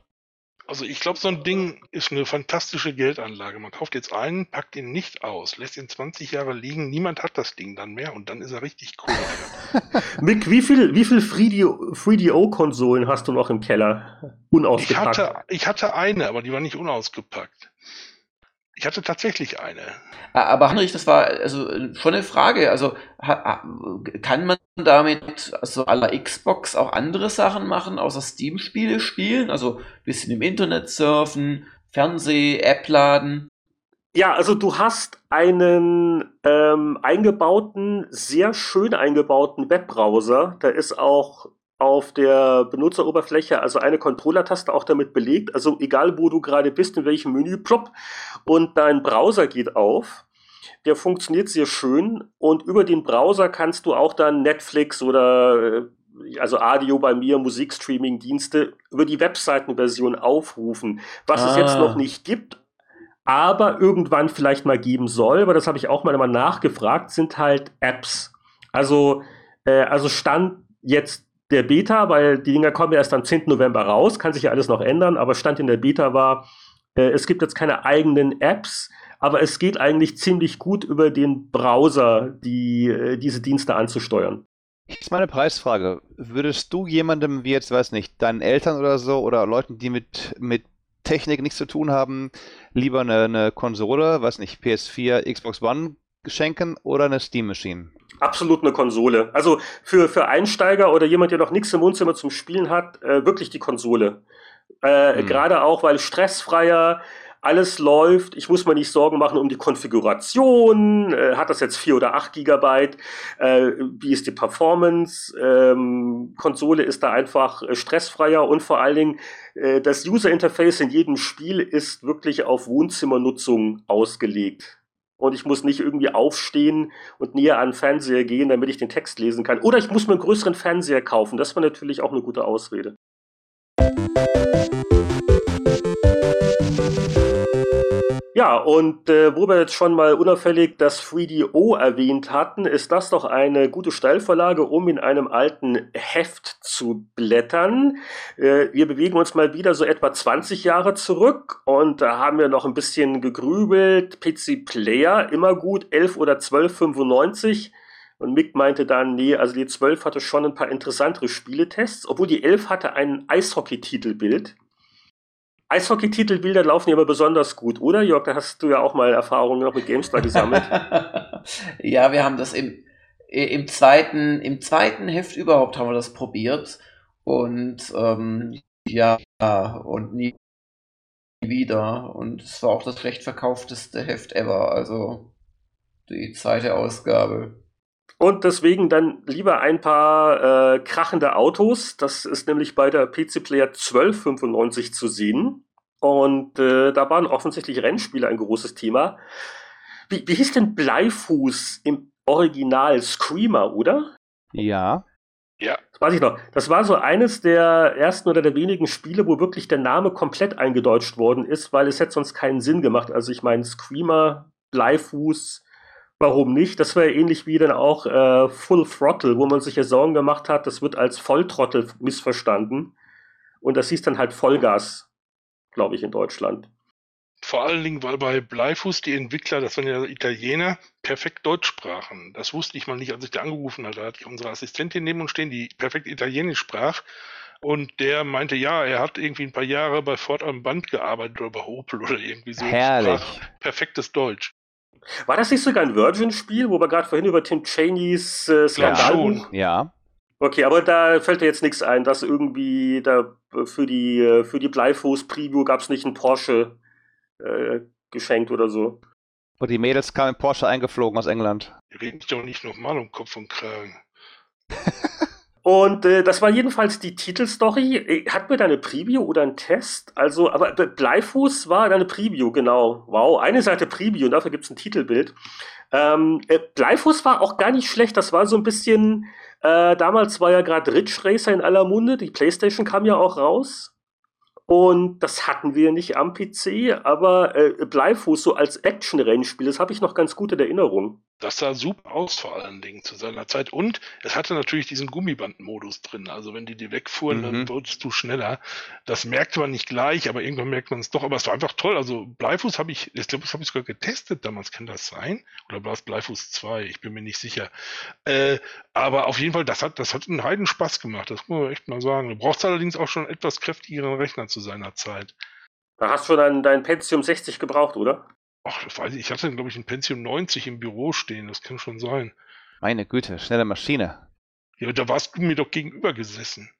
Also ich glaube, so ein Ding ist eine fantastische Geldanlage. Man kauft jetzt einen, packt ihn nicht aus, lässt ihn 20 Jahre liegen, niemand hat das Ding dann mehr und dann ist er richtig cool. Mick, wie viel, wie viel 3DO-Konsolen hast du noch im Keller? Unausgepackt. Ich hatte, ich hatte eine, aber die war nicht unausgepackt. Ich hatte tatsächlich eine. Aber Heinrich, das war also schon eine Frage. Also kann man damit also aller Xbox auch andere Sachen machen, außer Steam-Spiele spielen? Also ein bisschen im Internet surfen, Fernseh, App laden? Ja, also du hast einen ähm, eingebauten, sehr schön eingebauten Webbrowser. Da ist auch auf der Benutzeroberfläche, also eine Controller-Taste auch damit belegt. Also egal, wo du gerade bist, in welchem Menü, plopp, und dein Browser geht auf. Der funktioniert sehr schön und über den Browser kannst du auch dann Netflix oder äh, also Audio bei mir, Musikstreaming-Dienste über die Webseitenversion aufrufen, was ah. es jetzt ah. noch nicht gibt, aber irgendwann vielleicht mal geben soll, weil das habe ich auch mal immer nachgefragt, sind halt Apps. Also, äh, also Stand jetzt der Beta, weil die Dinger kommen ja erst am 10. November raus, kann sich ja alles noch ändern, aber Stand in der Beta war, äh, es gibt jetzt keine eigenen Apps, aber es geht eigentlich ziemlich gut über den Browser, die, äh, diese Dienste anzusteuern. Hier ist meine Preisfrage. Würdest du jemandem wie jetzt, weiß nicht, deinen Eltern oder so oder Leuten, die mit, mit Technik nichts zu tun haben, lieber eine, eine Konsole, weiß nicht, PS4, Xbox One schenken oder eine Steam Machine? absolut eine Konsole. Also für, für Einsteiger oder jemand, der noch nichts im Wohnzimmer zum Spielen hat, äh, wirklich die Konsole. Äh, mhm. Gerade auch, weil stressfreier, alles läuft. Ich muss mir nicht Sorgen machen um die Konfiguration. Äh, hat das jetzt 4 oder 8 Gigabyte? Äh, wie ist die Performance? Ähm, Konsole ist da einfach äh, stressfreier und vor allen Dingen äh, das User Interface in jedem Spiel ist wirklich auf Wohnzimmernutzung ausgelegt und ich muss nicht irgendwie aufstehen und näher an den Fernseher gehen, damit ich den Text lesen kann. Oder ich muss mir einen größeren Fernseher kaufen. Das war natürlich auch eine gute Ausrede. Ja, und äh, wo wir jetzt schon mal unauffällig das 3DO erwähnt hatten, ist das doch eine gute Steilvorlage, um in einem alten Heft zu blättern. Äh, wir bewegen uns mal wieder so etwa 20 Jahre zurück und da haben wir noch ein bisschen gegrübelt. PC Player, immer gut, 11 oder 12,95. Und Mick meinte dann, nee, also die 12 hatte schon ein paar interessantere Spieletests, obwohl die 11 hatte ein Eishockey-Titelbild. Eishockey-Titelbilder laufen ja aber besonders gut, oder Jörg? Da hast du ja auch mal Erfahrungen noch mit GameStar gesammelt. ja, wir haben das im, im, zweiten, im zweiten Heft überhaupt haben wir das probiert. Und ähm, ja, und nie wieder. Und es war auch das schlecht verkaufteste Heft ever. Also die zweite Ausgabe. Und deswegen dann lieber ein paar äh, krachende Autos. Das ist nämlich bei der PC Player 1295 zu sehen. Und äh, da waren offensichtlich Rennspiele ein großes Thema. Wie, wie hieß denn Bleifuß im Original Screamer, oder? Ja. Ja. Das weiß ich noch. Das war so eines der ersten oder der wenigen Spiele, wo wirklich der Name komplett eingedeutscht worden ist, weil es hätte sonst keinen Sinn gemacht. Also ich meine, Screamer, Bleifuß, Warum nicht? Das wäre ähnlich wie dann auch äh, Full Throttle, wo man sich ja Sorgen gemacht hat, das wird als Volltrottel missverstanden. Und das hieß dann halt Vollgas, glaube ich, in Deutschland. Vor allen Dingen, weil bei Bleifuß die Entwickler, das waren ja Italiener, perfekt Deutsch sprachen. Das wusste ich mal nicht, als ich da angerufen hatte. Da hatte ich unsere Assistentin neben uns stehen, die perfekt Italienisch sprach. Und der meinte, ja, er hat irgendwie ein paar Jahre bei Ford am Band gearbeitet oder bei Opel oder irgendwie so. Herrlich. perfektes Deutsch. War das nicht sogar ein Virgin-Spiel, wo wir gerade vorhin über Tim Cheneys äh, Skandal Ja. Okay, aber da fällt dir jetzt nichts ein, dass irgendwie da für die äh, für die Bleifuß-Preview gab es nicht ein Porsche äh, geschenkt oder so. Und die Mädels kamen in Porsche eingeflogen aus England. Die reden doch nicht nochmal um Kopf und Kragen. Und äh, das war jedenfalls die Titelstory. Äh, Hat mir da eine Preview oder ein Test? Also, aber Bleifuß war eine Preview, genau. Wow, eine Seite Preview und dafür gibt es ein Titelbild. Ähm, äh, Bleifuß war auch gar nicht schlecht. Das war so ein bisschen, äh, damals war ja gerade Ridge Racer in aller Munde. Die Playstation kam ja auch raus. Und das hatten wir nicht am PC, aber äh, Bleifuß so als Action-Rennspiel, das habe ich noch ganz gut in Erinnerung. Das sah super aus vor allen Dingen zu seiner Zeit. Und es hatte natürlich diesen Gummibandmodus drin. Also wenn die dir wegfuhren, mhm. dann wurdest du schneller. Das merkte man nicht gleich, aber irgendwann merkt man es doch. Aber es war einfach toll. Also Bleifuß habe ich, ich glaube, das habe ich sogar getestet damals. Kann das sein? Oder war es Bleifuß 2? Ich bin mir nicht sicher. Äh, aber auf jeden Fall, das hat, das hat einen Heiden Spaß gemacht. Das muss man echt mal sagen. Du brauchst allerdings auch schon etwas kräftigeren Rechner zu seiner Zeit. Da hast du dann dein Pentium 60 gebraucht, oder? Ach, das weiß ich. Ich hatte, glaube ich, ein Pentium 90 im Büro stehen. Das kann schon sein. Meine Güte, schnelle Maschine. Ja, da warst du mir doch gegenüber gesessen.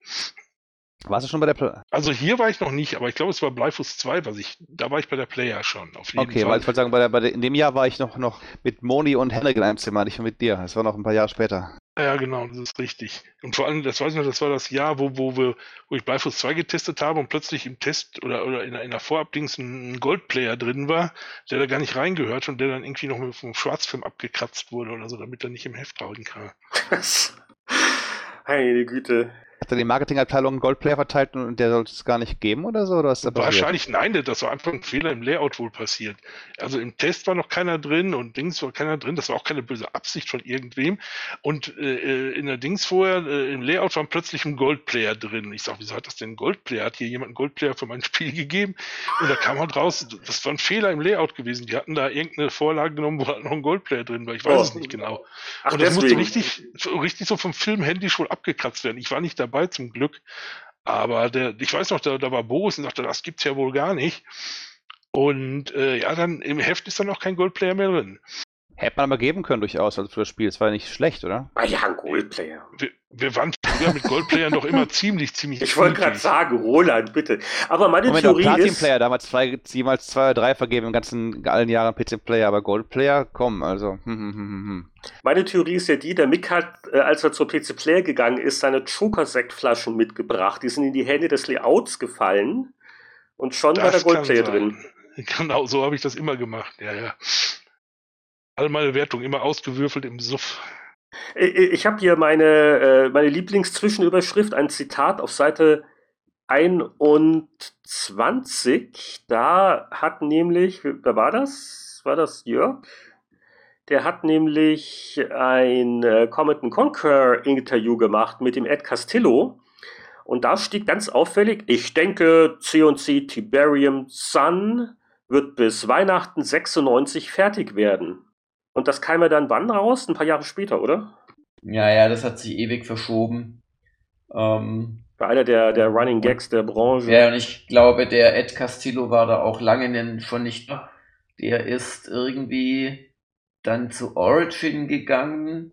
Warst du schon bei der Player? Also hier war ich noch nicht, aber ich glaube, es war Bleifuß 2, was ich, da war ich bei der Player schon. Auf jeden okay, Fall. weil ich wollte sagen, bei der, bei der, in dem Jahr war ich noch, noch mit Moni und Henrik in einem Zimmer, nicht mit dir. Das war noch ein paar Jahre später. Ja, genau, das ist richtig. Und vor allem, das weiß ich noch, das war das Jahr, wo, wo, wir, wo ich Bleifuß 2 getestet habe und plötzlich im Test oder, oder in, in der Vorabdings ein Goldplayer drin war, der da gar nicht reingehört und der dann irgendwie noch mit vom Schwarzfilm abgekratzt wurde oder so, damit er nicht im Heft rauden kann. Meine Güte. Hat er die Marketingabteilung einen Goldplayer verteilt und der sollte es gar nicht geben oder so? Oder Wahrscheinlich passiert? nein, das war einfach ein Fehler im Layout wohl passiert. Also im Test war noch keiner drin und Dings war keiner drin. Das war auch keine böse Absicht von irgendwem. Und äh, in der Dings vorher, äh, im Layout war plötzlich ein Goldplayer drin. Ich sag, wieso hat das denn ein Goldplayer? Hat hier jemand einen Goldplayer für mein Spiel gegeben? Und da kam halt raus, das war ein Fehler im Layout gewesen. Die hatten da irgendeine Vorlage genommen, wo halt noch ein Goldplayer drin war. Ich weiß oh. es nicht genau. Ach, und das deswegen. musste richtig, richtig so vom Film händisch wohl abgekratzt werden. Ich war nicht dabei zum Glück. Aber der, ich weiß noch, da, da war Boris und sagte, das gibt's ja wohl gar nicht. Und äh, ja, dann im Heft ist dann auch kein Goldplayer mehr drin. Hätte man aber geben können durchaus, also für das Spiel. Es war ja nicht schlecht, oder? Ah ja, ein Goldplayer. Wir, wir waren früher mit Goldplayern doch immer ziemlich, ziemlich. Ich wollte gerade sagen, Roland, bitte. Aber meine Moment, Theorie Platin ist. Player damals zwei, jemals zwei oder drei vergeben im ganzen allen Jahren PC Player, aber Goldplayer, komm, also. Hm, hm, hm. Meine Theorie ist ja die, der Mick hat, äh, als er zur PC Player gegangen ist, seine Joker-Sektflaschen mitgebracht. Die sind in die Hände des Layouts gefallen und schon das war der Goldplayer drin. Genau, so habe ich das immer gemacht, ja, ja. All meine Wertungen immer ausgewürfelt im Suff. Ich habe hier meine, äh, meine Lieblingszwischenüberschrift, ein Zitat auf Seite 1921, da hat nämlich, wer war das? War das Jörg? Der hat nämlich ein äh, Comet Conquer Interview gemacht mit dem Ed Castillo. Und da steht ganz auffällig, ich denke, C&C Tiberium Sun wird bis Weihnachten 96 fertig werden. Und das kam ja dann wann raus? Ein paar Jahre später, oder? Ja, ja, das hat sich ewig verschoben. Ähm, War einer der, der Running Gags der Branche. ja, und ich glaube, der Ed Castillo war da auch lange nen- schon nicht. Der ist irgendwie dann zu Origin gegangen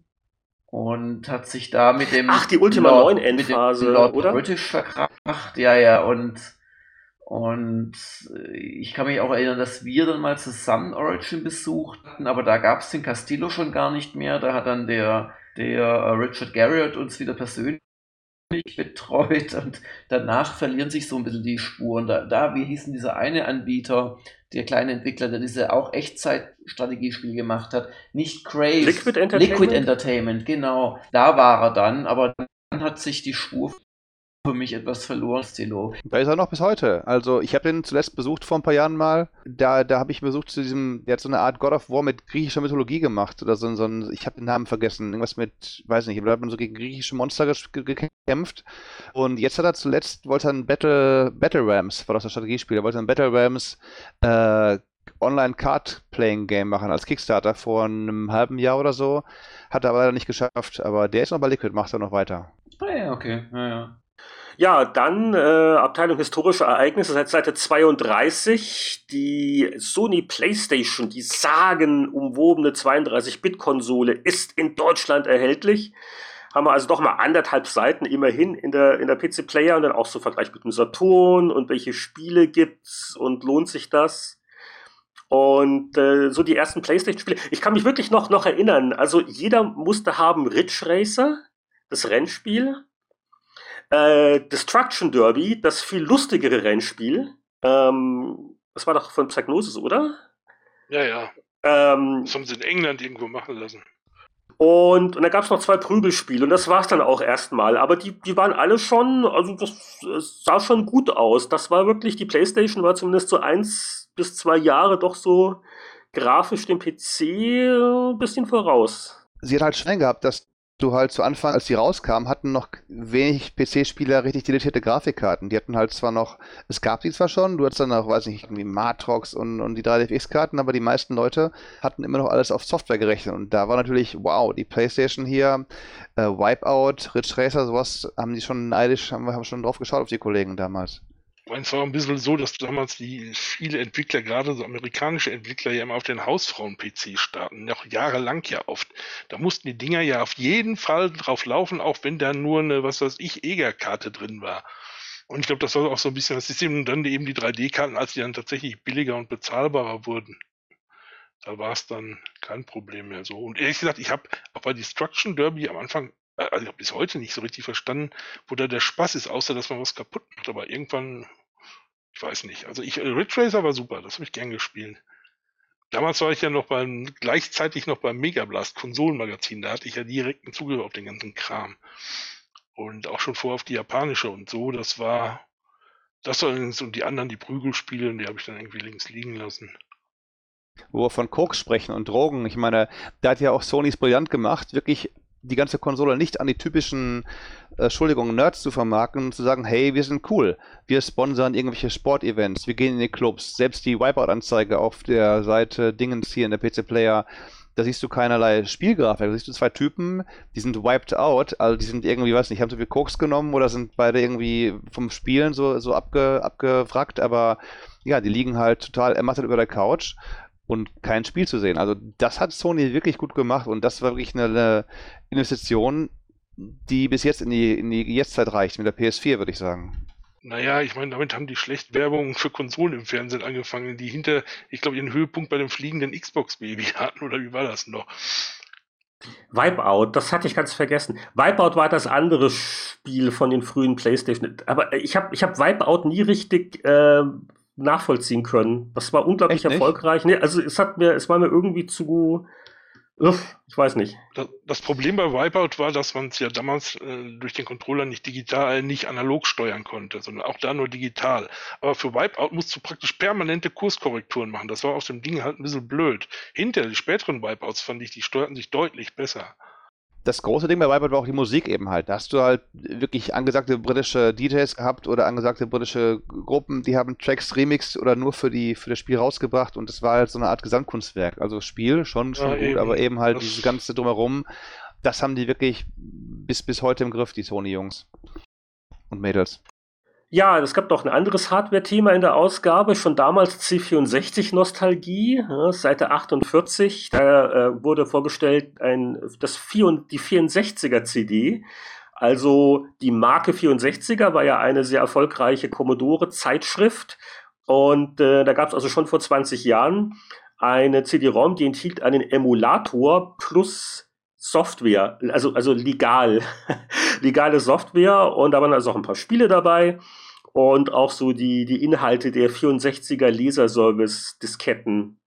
und hat sich da mit dem Ach, die Ultima Lord- 9 Endphase, mit dem Lord oder? British verkracht. Ja, ja, und und äh, ich kann mich auch erinnern, dass wir dann mal zusammen Origin besucht hatten, aber da gab es den Castillo schon gar nicht mehr. Da hat dann der, der äh, Richard Garriott uns wieder persönlich betreut und danach verlieren sich so ein bisschen die Spuren. Da, da wie hieß denn dieser eine Anbieter, der kleine Entwickler, der diese auch Echtzeit-Strategiespiel gemacht hat? Nicht Crave. Liquid Entertainment? Liquid Entertainment, genau. Da war er dann, aber dann hat sich die Spur für mich etwas verloren, Stilo. Da ist er noch bis heute. Also ich habe den zuletzt besucht vor ein paar Jahren mal. Da, da habe ich besucht zu diesem, der hat so eine Art God of War mit griechischer Mythologie gemacht. Oder so, ein- so ein, ich habe den Namen vergessen. Irgendwas mit, weiß nicht, da hat man so gegen griechische Monster gekämpft. Und jetzt hat er zuletzt, wollte er ein Battle, Battle Rams, war das das Strategiespiel, er wollte ein Battle Rams äh, Online-Card-Playing-Game machen als Kickstarter vor einem halben Jahr oder so. Hat er aber leider nicht geschafft. Aber der ist noch bei Liquid, macht er noch weiter. Ah ja, okay. Ja, ja. Ja, dann äh, Abteilung historische Ereignisse seit Seite 32. Die Sony PlayStation, die sagenumwobene 32-Bit-Konsole, ist in Deutschland erhältlich. Haben wir also doch mal anderthalb Seiten immerhin in der, in der PC Player und dann auch so Vergleich mit dem Saturn und welche Spiele gibt's und lohnt sich das? Und äh, so die ersten PlayStation-Spiele. Ich kann mich wirklich noch, noch erinnern. Also jeder musste haben Ridge Racer, das Rennspiel. Äh, Destruction Derby, das viel lustigere Rennspiel. Ähm, das war doch von Psygnosis, oder? Ja, ja. Ähm, Das haben sie in England irgendwo machen lassen. und, und da gab es noch zwei Prügelspiele und das war es dann auch erstmal. Aber die, die waren alle schon, also das, das sah schon gut aus. Das war wirklich, die Playstation war zumindest so eins bis zwei Jahre doch so grafisch dem PC ein bisschen voraus. sie hat halt Schwein gehabt, dass du halt zu Anfang, als die rauskamen, hatten noch wenig PC-Spieler richtig deletierte Grafikkarten. Die hatten halt zwar noch, es gab die zwar schon, du hattest dann noch, weiß nicht, irgendwie Matrox und, und die 3DFX-Karten, aber die meisten Leute hatten immer noch alles auf Software gerechnet. Und da war natürlich, wow, die PlayStation hier, äh, Wipeout, Ridge Racer, sowas haben die schon neidisch, haben wir haben schon drauf geschaut auf die Kollegen damals. Meine, es war ein bisschen so, dass damals die viele Entwickler, gerade so amerikanische Entwickler, ja immer auf den Hausfrauen-PC starten, noch jahrelang ja oft. Da mussten die Dinger ja auf jeden Fall drauf laufen, auch wenn da nur eine, was weiß ich, EGA-Karte drin war. Und ich glaube, das war auch so ein bisschen das System. Und dann eben die 3D-Karten, als die dann tatsächlich billiger und bezahlbarer wurden. Da war es dann kein Problem mehr so. Und ehrlich gesagt, ich habe auch bei Destruction Derby am Anfang, also ich habe bis heute nicht so richtig verstanden, wo da der Spaß ist, außer dass man was kaputt macht. Aber irgendwann, ich weiß nicht. Also ich, äh, Ridge Racer war super, das habe ich gern gespielt. Damals war ich ja noch beim, gleichzeitig noch beim Megablast Konsolenmagazin, da hatte ich ja direkten Zugriff auf den ganzen Kram. Und auch schon vorher auf die japanische und so, das war, das allerdings und die anderen, die Prügelspiele, die habe ich dann irgendwie links liegen lassen. Wo wir von Koks sprechen und Drogen, ich meine, da hat ja auch Sony's brillant gemacht, wirklich die ganze Konsole nicht an die typischen, äh, Entschuldigung, Nerds zu vermarkten und zu sagen, hey, wir sind cool, wir sponsern irgendwelche Sportevents, wir gehen in die Clubs, selbst die Wipeout-Anzeige auf der Seite Dingens hier in der PC Player, da siehst du keinerlei Spielgrafik, da siehst du zwei Typen, die sind wiped out, also die sind irgendwie, weiß nicht, haben so viel Koks genommen oder sind beide irgendwie vom Spielen so, so abge, abgewrackt, aber ja, die liegen halt total ermattet über der Couch und kein Spiel zu sehen. Also das hat Sony wirklich gut gemacht und das war wirklich eine, eine Investition, die bis jetzt in die, in die Jetztzeit reicht, mit der PS4, würde ich sagen. Naja, ich meine, damit haben die schlecht Werbung für Konsolen im Fernsehen angefangen, die hinter, ich glaube, ihren Höhepunkt bei dem fliegenden Xbox-Baby hatten, oder wie war das noch? Wipeout, das hatte ich ganz vergessen. Wipeout war das andere Spiel von den frühen PlayStation. Aber ich habe ich hab Wipeout nie richtig äh, nachvollziehen können. Das war unglaublich Echt erfolgreich. Nee, also es hat mir, es war mir irgendwie zu, Uff, ich weiß nicht. Das, das Problem bei Wipeout war, dass man es ja damals äh, durch den Controller nicht digital, nicht analog steuern konnte, sondern auch da nur digital. Aber für Wipeout musst du praktisch permanente Kurskorrekturen machen. Das war auf dem Ding halt ein bisschen blöd. Hinter die späteren Wipeouts fand ich, die steuerten sich deutlich besser das große Ding bei Wipeout war auch die Musik eben halt. Da hast du halt wirklich angesagte britische DJs gehabt oder angesagte britische Gruppen, die haben Tracks remixed oder nur für, die, für das Spiel rausgebracht und das war halt so eine Art Gesamtkunstwerk. Also Spiel schon, schon ja, gut, eben. aber eben halt das dieses ganze Drumherum, das haben die wirklich bis, bis heute im Griff, die Sony-Jungs und Mädels. Ja, es gab noch ein anderes Hardware-Thema in der Ausgabe, schon damals C64-Nostalgie, ja, Seite 48. Da äh, wurde vorgestellt ein, das die 64er-CD. Also die Marke 64er war ja eine sehr erfolgreiche Commodore-Zeitschrift. Und äh, da gab es also schon vor 20 Jahren eine CD-ROM, die enthielt einen Emulator plus Software, also, also legal, legale Software und da waren also auch ein paar Spiele dabei und auch so die, die Inhalte der 64er Laserservice-Disketten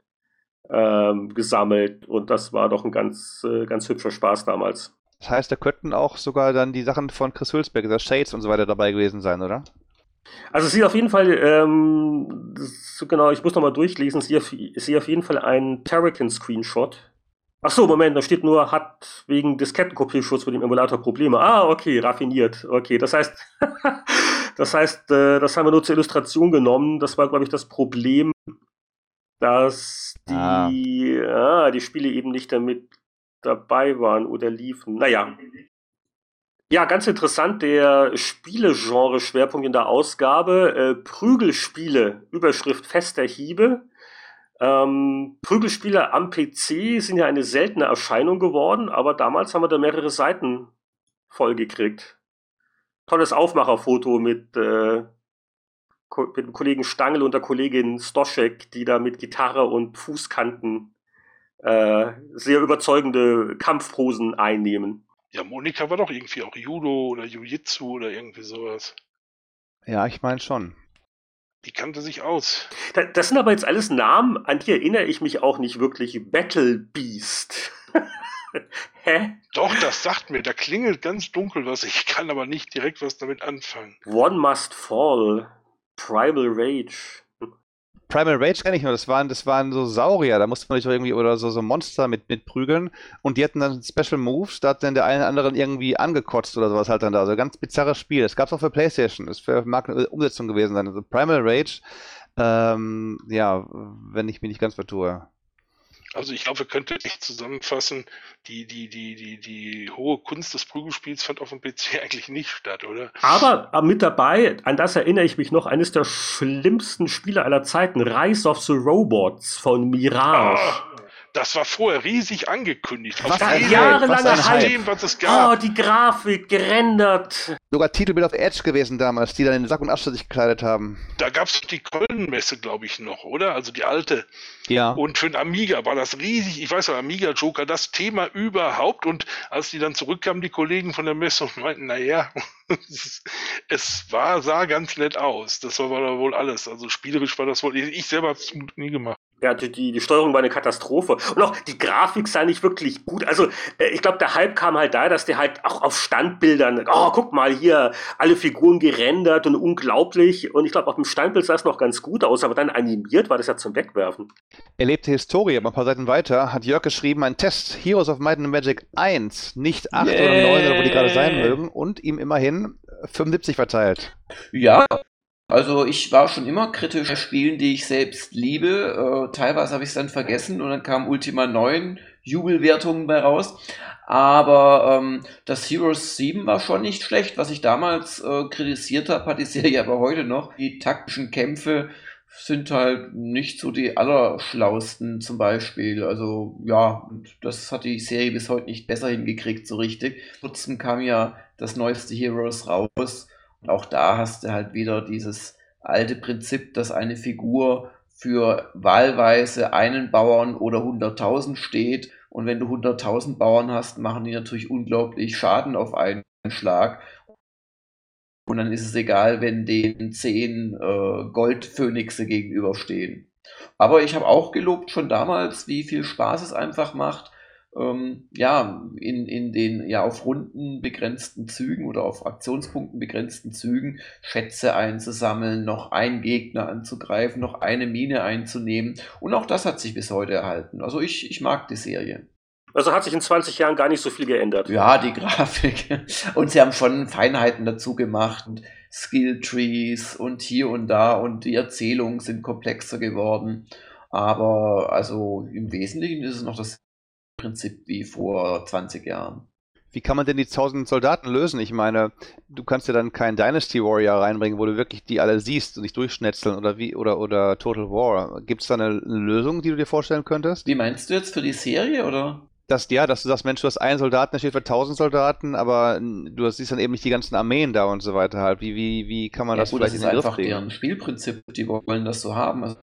ähm, gesammelt. Und das war doch ein ganz, äh, ganz hübscher Spaß damals. Das heißt, da könnten auch sogar dann die Sachen von Chris Hülsberg, das Shades und so weiter dabei gewesen sein, oder? Also es sieht auf jeden Fall, ähm, das, genau, ich muss nochmal durchlesen, es sieht auf jeden Fall ein Terrican-Screenshot. Ach so, Moment, da steht nur, hat wegen Diskettenkopierschutz mit dem Emulator Probleme. Ah, okay, raffiniert. Okay, das heißt, Das heißt, äh, das haben wir nur zur Illustration genommen. Das war, glaube ich, das Problem, dass die, ah. ah. die Spiele eben nicht damit dabei waren oder liefen. Naja. Ja, ganz interessant, der Spielegenre-Schwerpunkt in der Ausgabe. Äh, Prügelspiele, Überschrift fester Hiebe. Ähm, Prügelspiele am PC sind ja eine seltene Erscheinung geworden, aber damals haben wir da mehrere Seiten vollgekriegt tolles Aufmacherfoto mit, äh, mit dem Kollegen Stangl und der Kollegin Stoschek, die da mit Gitarre und Fußkanten äh, sehr überzeugende Kampfposen einnehmen. Ja, Monika war doch irgendwie auch Judo oder Jiu-Jitsu oder irgendwie sowas. Ja, ich meine schon. Die kannte sich aus. Das sind aber jetzt alles Namen, an die erinnere ich mich auch nicht wirklich. Battle Beast. Hä? Doch, das sagt mir, da klingelt ganz dunkel was. Ich kann aber nicht direkt was damit anfangen. One Must Fall. Primal Rage. Primal Rage kenne ich nur, das waren, das waren so Saurier, da musste man sich irgendwie, oder so, so Monster mit, mit prügeln und die hatten dann Special Moves, da hat dann der eine oder anderen irgendwie angekotzt oder sowas halt dann da. Also ganz bizarres Spiel. Das gab es auch für Playstation, das mag eine Umsetzung gewesen sein. Also Primal Rage, ähm, ja, wenn ich mich nicht ganz vertue. Also ich glaube, wir könnten echt zusammenfassen, die, die, die, die, die hohe Kunst des Prügelspiels fand auf dem PC eigentlich nicht statt, oder? Aber äh, mit dabei, an das erinnere ich mich noch, eines der schlimmsten Spiele aller Zeiten, Rise of the Robots von Mirage. Oh, das war vorher riesig angekündigt. Was ein jahrelanger Hype. was es gab. Oh, die Grafik gerendert. Sogar Titelbild auf Edge gewesen damals, die dann in Sack und Asche sich gekleidet haben. Da gab es die Köln-Messe, glaube ich, noch, oder? Also die alte. Ja. Und für den Amiga war das riesig. Ich weiß noch, Amiga Joker, das Thema überhaupt. Und als die dann zurückkamen, die Kollegen von der Messe und meinten, naja, es war, sah ganz nett aus. Das war wohl alles. Also spielerisch war das wohl. Ich selber habe es nie gemacht. Ja, die, die Steuerung war eine Katastrophe. Und auch die Grafik sah nicht wirklich gut. Also, äh, ich glaube, der Hype kam halt da, dass der halt auch auf Standbildern, oh, guck mal hier, alle Figuren gerendert und unglaublich. Und ich glaube, auf dem Standbild sah es noch ganz gut aus, aber dann animiert war das ja zum Wegwerfen. Erlebte Historie, aber ein paar Seiten weiter, hat Jörg geschrieben, ein Test, Heroes of Might and Magic 1, nicht 8 yeah. oder 9 oder wo die gerade sein mögen, und ihm immerhin 75 verteilt. Ja, also ich war schon immer kritisch bei Spielen, die ich selbst liebe. Äh, teilweise habe ich es dann vergessen und dann kam Ultima 9 Jubelwertungen bei raus. Aber ähm, das Heroes 7 war schon nicht schlecht. Was ich damals äh, kritisiert habe, hat die Serie aber heute noch. Die taktischen Kämpfe sind halt nicht so die allerschlausten zum Beispiel. Also ja, das hat die Serie bis heute nicht besser hingekriegt so richtig. Kurzem kam ja das neueste Heroes raus und auch da hast du halt wieder dieses alte Prinzip, dass eine Figur für wahlweise einen Bauern oder 100.000 steht. Und wenn du 100.000 Bauern hast, machen die natürlich unglaublich Schaden auf einen Schlag. Und dann ist es egal, wenn denen zehn äh, Goldphönixe gegenüberstehen. Aber ich habe auch gelobt schon damals, wie viel Spaß es einfach macht, ähm, ja, in, in den ja auf Runden begrenzten Zügen oder auf Aktionspunkten begrenzten Zügen Schätze einzusammeln, noch einen Gegner anzugreifen, noch eine Mine einzunehmen. Und auch das hat sich bis heute erhalten. Also ich, ich mag die Serie. Also hat sich in 20 Jahren gar nicht so viel geändert. Ja, die Grafik. Und sie haben schon Feinheiten dazu gemacht. Und Skill-Trees und hier und da und die Erzählungen sind komplexer geworden. Aber also im Wesentlichen ist es noch das Prinzip wie vor 20 Jahren. Wie kann man denn die 1000 Soldaten lösen? Ich meine, du kannst ja dann keinen Dynasty Warrior reinbringen, wo du wirklich die alle siehst und nicht durchschnetzeln oder wie oder oder Total War. Gibt es da eine Lösung, die du dir vorstellen könntest? Wie meinst du jetzt für die Serie oder? dass ja, dass du sagst, Mensch, du hast einen Soldaten, der steht für tausend Soldaten, aber du siehst dann eben nicht die ganzen Armeen da und so weiter halt. Wie, wie, wie kann man ja, das gut, vielleicht das in den Griff kriegen? Das ist einfach deren Spielprinzip, die wollen das so haben. Also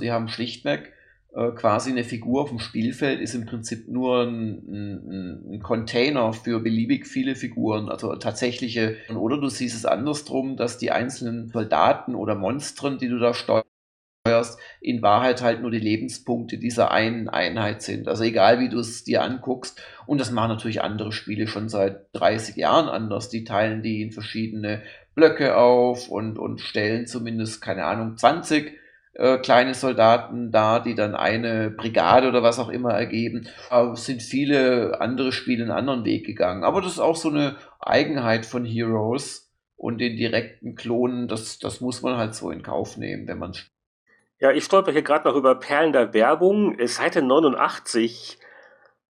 die haben schlichtweg äh, quasi eine Figur auf dem Spielfeld ist im Prinzip nur ein, ein, ein, Container für beliebig viele Figuren, also tatsächliche. Oder du siehst es andersrum, dass die einzelnen Soldaten oder Monstren, die du da steuerst, in Wahrheit halt nur die Lebenspunkte dieser einen Einheit sind. Also egal, wie du es dir anguckst. Und das machen natürlich andere Spiele schon seit 30 Jahren anders. Die teilen die in verschiedene Blöcke auf und, und stellen zumindest, keine Ahnung, 20 äh, kleine Soldaten da, die dann eine Brigade oder was auch immer ergeben. Aber es sind viele andere Spiele einen anderen Weg gegangen. Aber das ist auch so eine Eigenheit von Heroes und den direkten Klonen. Das, das muss man halt so in Kauf nehmen, wenn man ja, ich stolper hier gerade noch über Perlen der Werbung. Seite 89,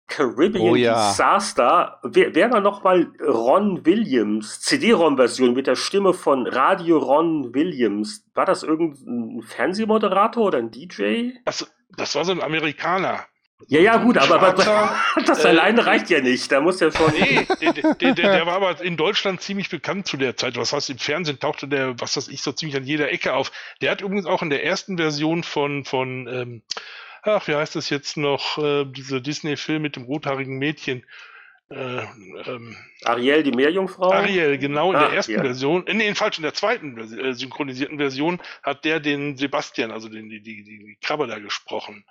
Caribbean oh, ja. Disaster. Wer, wer war nochmal Ron Williams? CD-ROM-Version mit der Stimme von Radio Ron Williams. War das irgendein Fernsehmoderator oder ein DJ? Das, das war so ein Amerikaner. Ja, ja, gut, aber, aber das äh, alleine reicht ja nicht. Da muss ja schon. Nee, der, der, der, der, war aber in Deutschland ziemlich bekannt zu der Zeit. Was heißt, im Fernsehen tauchte der, was weiß ich, so ziemlich an jeder Ecke auf. Der hat übrigens auch in der ersten Version von, von ähm, ach, wie heißt das jetzt noch, äh, diese Disney-Film mit dem rothaarigen Mädchen. Äh, ähm, Ariel, die Meerjungfrau? Ariel, genau, in ah, der ersten ja. Version, in, in falsch, in der zweiten äh, synchronisierten Version hat der den Sebastian, also den, die, die, die Krabbe da gesprochen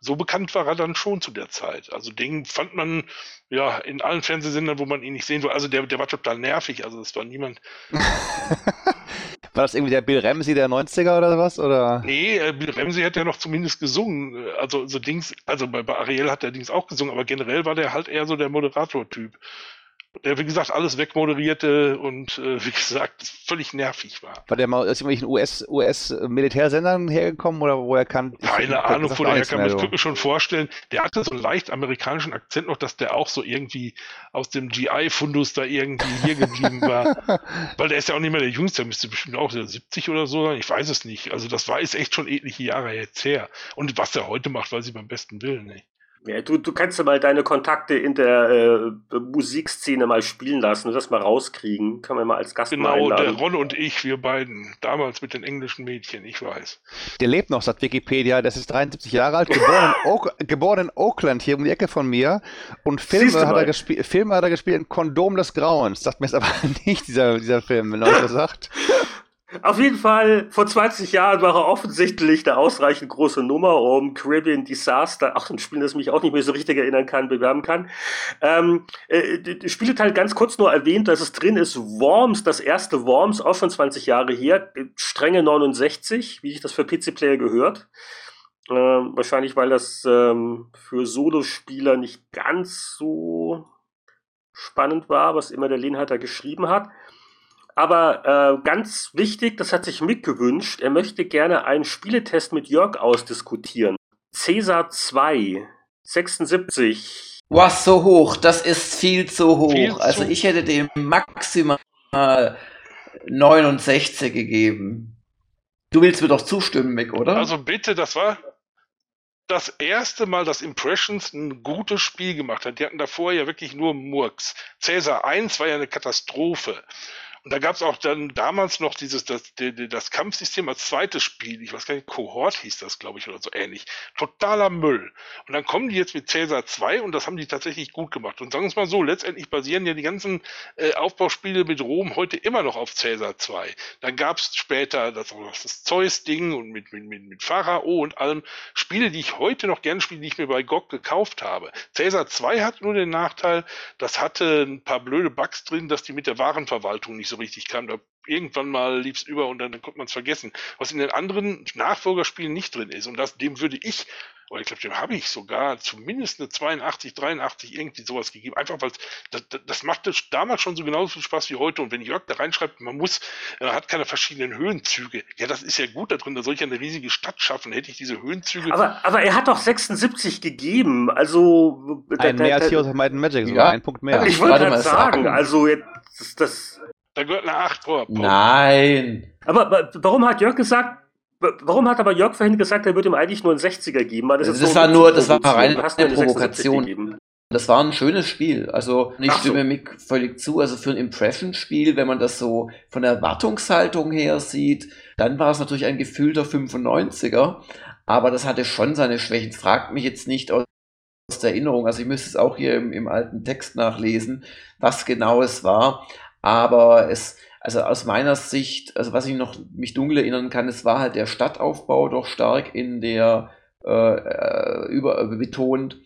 so bekannt war er dann schon zu der Zeit. Also den fand man ja in allen Fernsehsendern, wo man ihn nicht sehen wollte. Also der, der war total nervig. Also es war niemand. War das irgendwie der Bill Ramsey der 90er oder was? Oder? Nee, äh, Bill Ramsey hat ja noch zumindest gesungen. Also so Dings, also bei, bei Ariel hat der Dings auch gesungen, aber generell war der halt eher so der Moderator-Typ der, wie gesagt, alles wegmoderierte und, äh, wie gesagt, völlig nervig war. War der mal aus irgendwelchen US-Militärsendern US hergekommen oder wo er kann? Keine Ahnung, wo der herkam. Ich könnte mir schon vorstellen, der hatte so einen leicht amerikanischen Akzent noch, dass der auch so irgendwie aus dem GI-Fundus da irgendwie hier geblieben war. Weil der ist ja auch nicht mehr der Jüngste, der müsste bestimmt auch 70 oder so sein. Ich weiß es nicht. Also das war ist echt schon etliche Jahre jetzt her. Und was er heute macht, weiß ich beim besten Willen nicht. Ja, du, du kannst ja mal deine Kontakte in der äh, Musikszene mal spielen lassen und das mal rauskriegen. Können wir mal als Gast genau, mal Genau, der Ron und ich, wir beiden. Damals mit den englischen Mädchen, ich weiß. Der lebt noch, sagt Wikipedia. Das ist 73 Jahre alt, geboren in, Oak, geboren in Oakland, hier um die Ecke von mir. Und Filme, hat er, Filme hat er gespielt in Kondom des Grauens. Sagt mir jetzt aber nicht, dieser, dieser Film, wenn er sagt. Auf jeden Fall, vor 20 Jahren war er offensichtlich eine ausreichend große Nummer, um Caribbean Disaster, ach, ein Spiel, das mich auch nicht mehr so richtig erinnern kann, bewerben kann. Ähm, äh, Spieleteil ganz kurz nur erwähnt, dass es drin ist Worms, das erste Worms, auch schon 20 Jahre her, strenge 69, wie sich das für PC-Player gehört. Ähm, wahrscheinlich, weil das ähm, für Solospieler nicht ganz so spannend war, was immer der Lehnhalter geschrieben hat. Aber äh, ganz wichtig, das hat sich Mick gewünscht, er möchte gerne einen Spieletest mit Jörg ausdiskutieren. Cäsar 2, 76. Was so hoch, das ist viel zu hoch. Viel also ich hätte dem maximal 69 gegeben. Du willst mir doch zustimmen, Mick, oder? Also bitte, das war das erste Mal, dass Impressions ein gutes Spiel gemacht hat. Die hatten davor ja wirklich nur Murks. Cäsar 1 war ja eine Katastrophe. Und da gab es auch dann damals noch dieses, das, das Kampfsystem als zweites Spiel. Ich weiß gar nicht, Cohort hieß das, glaube ich, oder so ähnlich. Totaler Müll. Und dann kommen die jetzt mit Cäsar 2 und das haben die tatsächlich gut gemacht. Und sagen wir es mal so, letztendlich basieren ja die ganzen äh, Aufbauspiele mit Rom heute immer noch auf Cäsar 2. Dann gab es später das, das Zeus-Ding und mit, mit, mit, mit Pharao und allem. Spiele, die ich heute noch gerne spiele, die ich mir bei GOG gekauft habe. Cäsar 2 hat nur den Nachteil, das hatte ein paar blöde Bugs drin, dass die mit der Warenverwaltung nicht so richtig kam. Da irgendwann mal lief es über und dann, dann konnte man es vergessen. Was in den anderen Nachfolgerspielen nicht drin ist. Und das, dem würde ich oder ich glaube, dem habe ich sogar zumindest eine 82, 83 irgendwie sowas gegeben. Einfach weil das, das machte damals schon so genauso viel Spaß wie heute. Und wenn Jörg da reinschreibt, man muss, man äh, hat keine verschiedenen Höhenzüge. Ja, das ist ja gut da drin. Da soll ich ja eine riesige Stadt schaffen. Hätte ich diese Höhenzüge. Aber, aber er hat doch 76 gegeben. Also. Ein mehr als Heroes of Might and Magic, sogar ja. ein Punkt mehr. Ich wollte gerade sagen, also jetzt, das, das. Da gehört eine 8 vor. Nein. Aber warum hat Jörg gesagt, Warum hat aber Jörg vorhin gesagt, er würde ihm eigentlich nur einen 60er geben? das, das, das war nur, das war reine Provokation. Das war ein schönes Spiel. Also ich so. stimme Mick völlig zu. Also für ein Impression-Spiel, wenn man das so von der Erwartungshaltung her sieht, dann war es natürlich ein gefühlter 95er. Aber das hatte schon seine Schwächen. Fragt mich jetzt nicht aus der Erinnerung. Also ich müsste es auch hier im, im alten Text nachlesen, was genau es war. Aber es, also aus meiner Sicht, also was ich noch mich dunkel erinnern kann, es war halt der Stadtaufbau doch stark in der äh, äh über äh, betont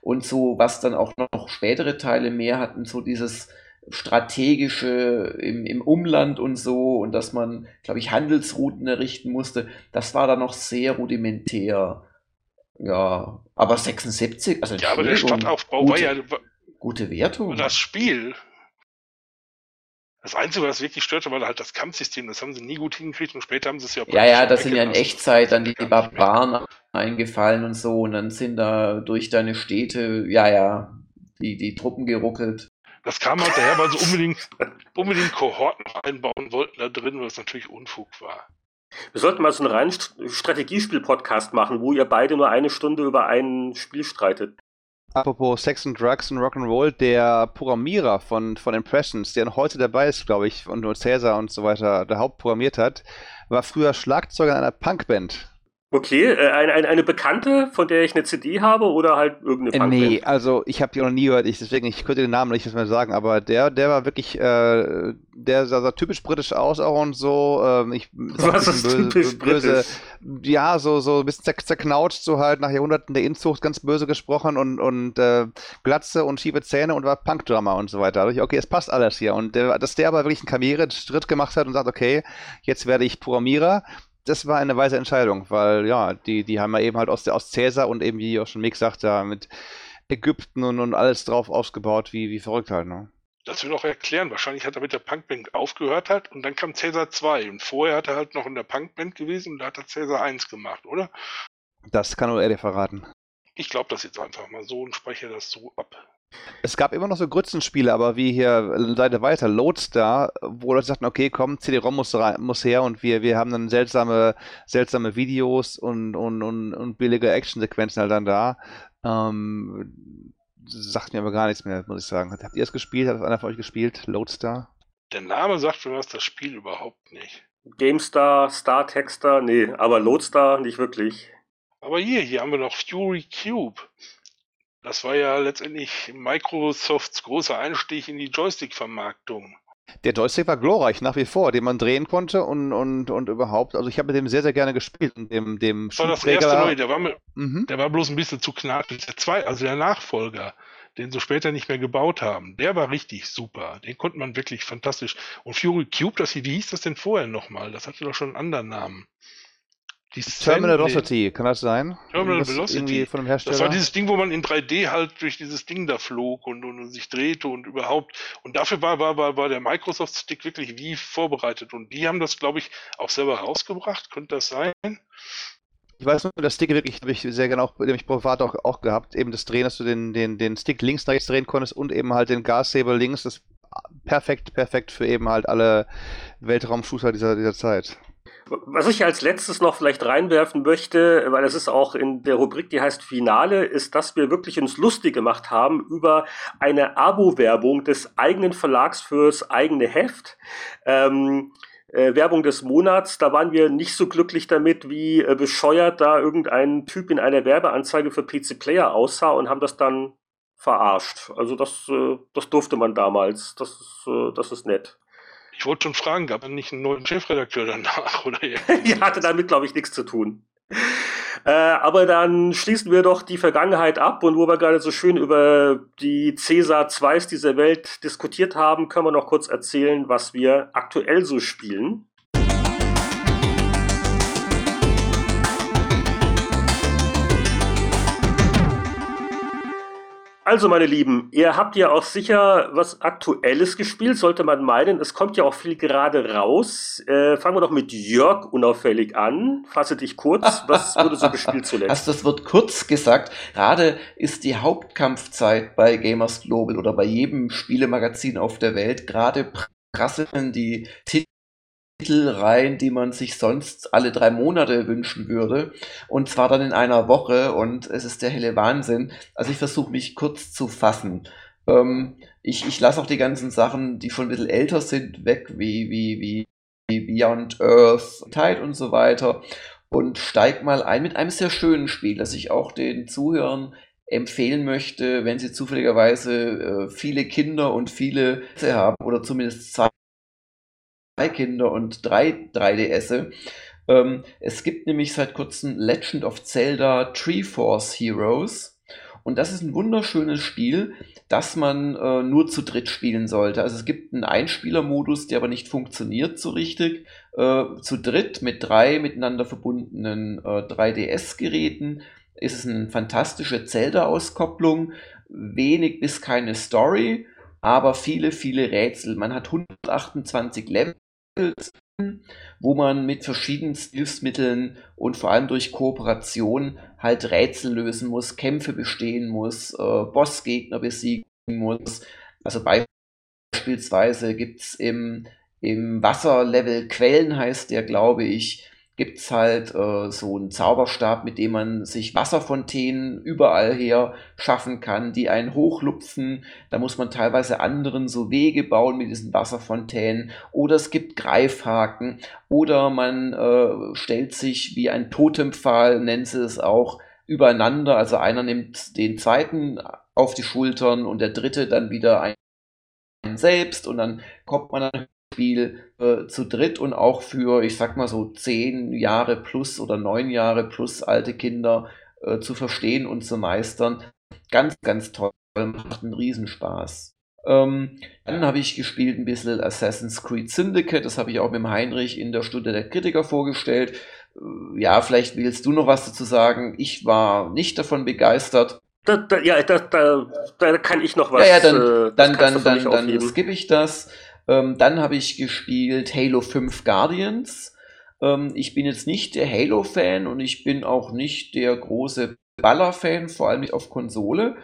und so was dann auch noch spätere Teile mehr hatten, so dieses strategische im, im Umland und so und dass man, glaube ich, Handelsrouten errichten musste, das war dann noch sehr rudimentär. Ja, aber 76, also ja, aber der Stadtaufbau gute, war ja gute Wertung. Das Spiel das Einzige, was wirklich störte, war halt das Kampfsystem. Das haben sie nie gut hingekriegt und später haben sie es ja Ja, ja, das sind ja in Echtzeit dann die Barbaren eingefallen und so und dann sind da durch deine Städte, ja, ja, die, die Truppen geruckelt. Das kam halt daher, weil sie unbedingt, unbedingt Kohorten einbauen wollten da drin, was natürlich Unfug war. Wir sollten mal so einen reinen Strategiespiel-Podcast machen, wo ihr beide nur eine Stunde über ein Spiel streitet. Apropos Sex and Drugs und Rock'n'Roll, der Programmierer von, von Impressions, der heute dabei ist, glaube ich, und nur Cäsar und so weiter, der Hauptprogrammiert hat, war früher Schlagzeuger in einer Punkband. Okay, äh, eine, eine, eine bekannte, von der ich eine CD habe oder halt irgendeine äh, Punkband? Nee, also ich habe die noch nie gehört, ich, deswegen, ich könnte den Namen nicht mehr sagen, aber der, der war wirklich, äh, der sah, sah, typisch britisch aus auch und so. Ähm, ich, Was ist böse, typisch böse, britisch? Ja, so, so ein bisschen zerknautscht, so halt nach Jahrhunderten der Inzucht ganz böse gesprochen und, und äh, Glatze und schiefe Zähne und war Punkdrummer und so weiter. Da ich, okay, es passt alles hier. Und der, dass der aber wirklich einen Karriereschritt gemacht hat und sagt, okay, jetzt werde ich Programmierer das war eine weise Entscheidung, weil ja, die, die haben ja eben halt aus, der, aus Cäsar und eben, wie auch schon Mick sagt, da mit Ägypten und, und alles drauf ausgebaut, wie, wie verrückt halt, ne? Das will auch erklären. Wahrscheinlich hat er mit der Punkband aufgehört hat und dann kam Cäsar 2 und vorher hat er halt noch in der Punkband gewesen und da hat er Cäsar 1 gemacht, oder? Das kann nur er dir verraten. Ich glaube das jetzt einfach mal so und spreche das so ab. Es gab immer noch so Grützenspiele, aber wie hier Seite weiter, Loadstar, wo Leute sagten, okay, komm, CD-ROM muss, muss her und wir, wir haben dann seltsame, seltsame Videos und, und, und, und billige Actionsequenzen halt dann da. Ähm, sagt mir aber gar nichts mehr, muss ich sagen. Habt ihr es gespielt? Hat das einer von euch gespielt? Loadstar? Der Name sagt mir was, das Spiel überhaupt nicht. GameStar, Star Texter, nee, aber Loadstar nicht wirklich. Aber hier, hier haben wir noch Fury Cube. Das war ja letztendlich Microsofts großer Einstieg in die Joystick-Vermarktung. Der Joystick war glorreich nach wie vor, den man drehen konnte und, und, und überhaupt. Also ich habe mit dem sehr, sehr gerne gespielt. Und dem, dem das war das erste neue, der war, mit, mhm. der war bloß ein bisschen zu knackig. Der zwei, also der Nachfolger, den sie später nicht mehr gebaut haben, der war richtig super. Den konnte man wirklich fantastisch. Und Fury Cube, das hier, wie hieß das denn vorher nochmal? Das hatte doch schon einen anderen Namen. Die Terminal Velocity, kann das sein? Terminal Velocity. Von dem Hersteller? Das war dieses Ding, wo man in 3D halt durch dieses Ding da flog und, und, und sich drehte und überhaupt. Und dafür war, war, war, war der Microsoft Stick wirklich wie vorbereitet. Und die haben das, glaube ich, auch selber rausgebracht. Könnte das sein? Ich weiß nur, das Stick wirklich habe ich sehr gerne auch, nämlich privat auch, auch gehabt. Eben das Drehen, dass du den, den, den Stick links nach rechts drehen konntest und eben halt den Gashebel links. Das perfekt, perfekt für eben halt alle Weltraumshooter dieser, dieser Zeit. Was ich als letztes noch vielleicht reinwerfen möchte, weil es ist auch in der Rubrik, die heißt Finale, ist, dass wir wirklich uns lustig gemacht haben über eine Abo-Werbung des eigenen Verlags fürs eigene Heft. Ähm, äh, Werbung des Monats, da waren wir nicht so glücklich damit, wie äh, bescheuert da irgendein Typ in einer Werbeanzeige für PC Player aussah und haben das dann verarscht. Also das, äh, das durfte man damals. Das ist, äh, das ist nett. Ich wollte schon fragen, gab es nicht einen neuen Chefredakteur danach? Oder ja, hatte damit, glaube ich, nichts zu tun. Äh, aber dann schließen wir doch die Vergangenheit ab und wo wir gerade so schön über die Cäsar 2s dieser Welt diskutiert haben, können wir noch kurz erzählen, was wir aktuell so spielen. Also, meine Lieben, ihr habt ja auch sicher was Aktuelles gespielt, sollte man meinen. Es kommt ja auch viel gerade raus. Äh, fangen wir doch mit Jörg unauffällig an. Fasse dich kurz. Was wurde so gespielt zuletzt? Also, das wird kurz gesagt. Gerade ist die Hauptkampfzeit bei Gamers Global oder bei jedem Spielemagazin auf der Welt. Gerade prasseln die Titel Titel rein, die man sich sonst alle drei Monate wünschen würde. Und zwar dann in einer Woche und es ist der helle Wahnsinn. Also ich versuche mich kurz zu fassen. Ähm, ich ich lasse auch die ganzen Sachen, die schon ein bisschen älter sind, weg, wie, wie, wie, Beyond Earth, Tide und so weiter. Und steig mal ein mit einem sehr schönen Spiel, das ich auch den Zuhörern empfehlen möchte, wenn sie zufälligerweise äh, viele Kinder und viele haben oder zumindest zwei drei Kinder und drei 3DS. Ähm, es gibt nämlich seit kurzem Legend of Zelda Treeforce Heroes. Und das ist ein wunderschönes Spiel, das man äh, nur zu dritt spielen sollte. Also es gibt einen Einspielermodus, der aber nicht funktioniert so richtig. Äh, zu dritt mit drei miteinander verbundenen äh, 3DS-Geräten ist es eine fantastische Zelda-Auskopplung. Wenig bis keine Story, aber viele, viele Rätsel. Man hat 128 Level wo man mit verschiedenen Hilfsmitteln und vor allem durch Kooperation halt Rätsel lösen muss, Kämpfe bestehen muss, äh, Bossgegner besiegen muss. Also beispielsweise gibt es im, im Wasserlevel Quellen, heißt der, glaube ich, gibt es halt äh, so einen Zauberstab, mit dem man sich Wasserfontänen überall her schaffen kann, die einen hochlupfen. Da muss man teilweise anderen so Wege bauen mit diesen Wasserfontänen. Oder es gibt Greifhaken. Oder man äh, stellt sich wie ein Totempfahl, nennt sie es auch, übereinander. Also einer nimmt den zweiten auf die Schultern und der dritte dann wieder einen selbst und dann kommt man dann Spiel äh, zu dritt und auch für, ich sag mal so, zehn Jahre plus oder neun Jahre plus alte Kinder äh, zu verstehen und zu meistern. Ganz, ganz toll, macht einen Riesenspaß. Ähm, dann habe ich gespielt ein bisschen Assassin's Creed Syndicate, das habe ich auch mit dem Heinrich in der Stunde der Kritiker vorgestellt. Äh, ja, vielleicht willst du noch was dazu sagen. Ich war nicht davon begeistert. Da, da, ja, da, da, kann ich noch was. Ja, ja dann, äh, dann, dann, dann, dann skippe ich das. Ähm, dann habe ich gespielt Halo 5 Guardians. Ähm, ich bin jetzt nicht der Halo-Fan und ich bin auch nicht der große Baller-Fan, vor allem nicht auf Konsole.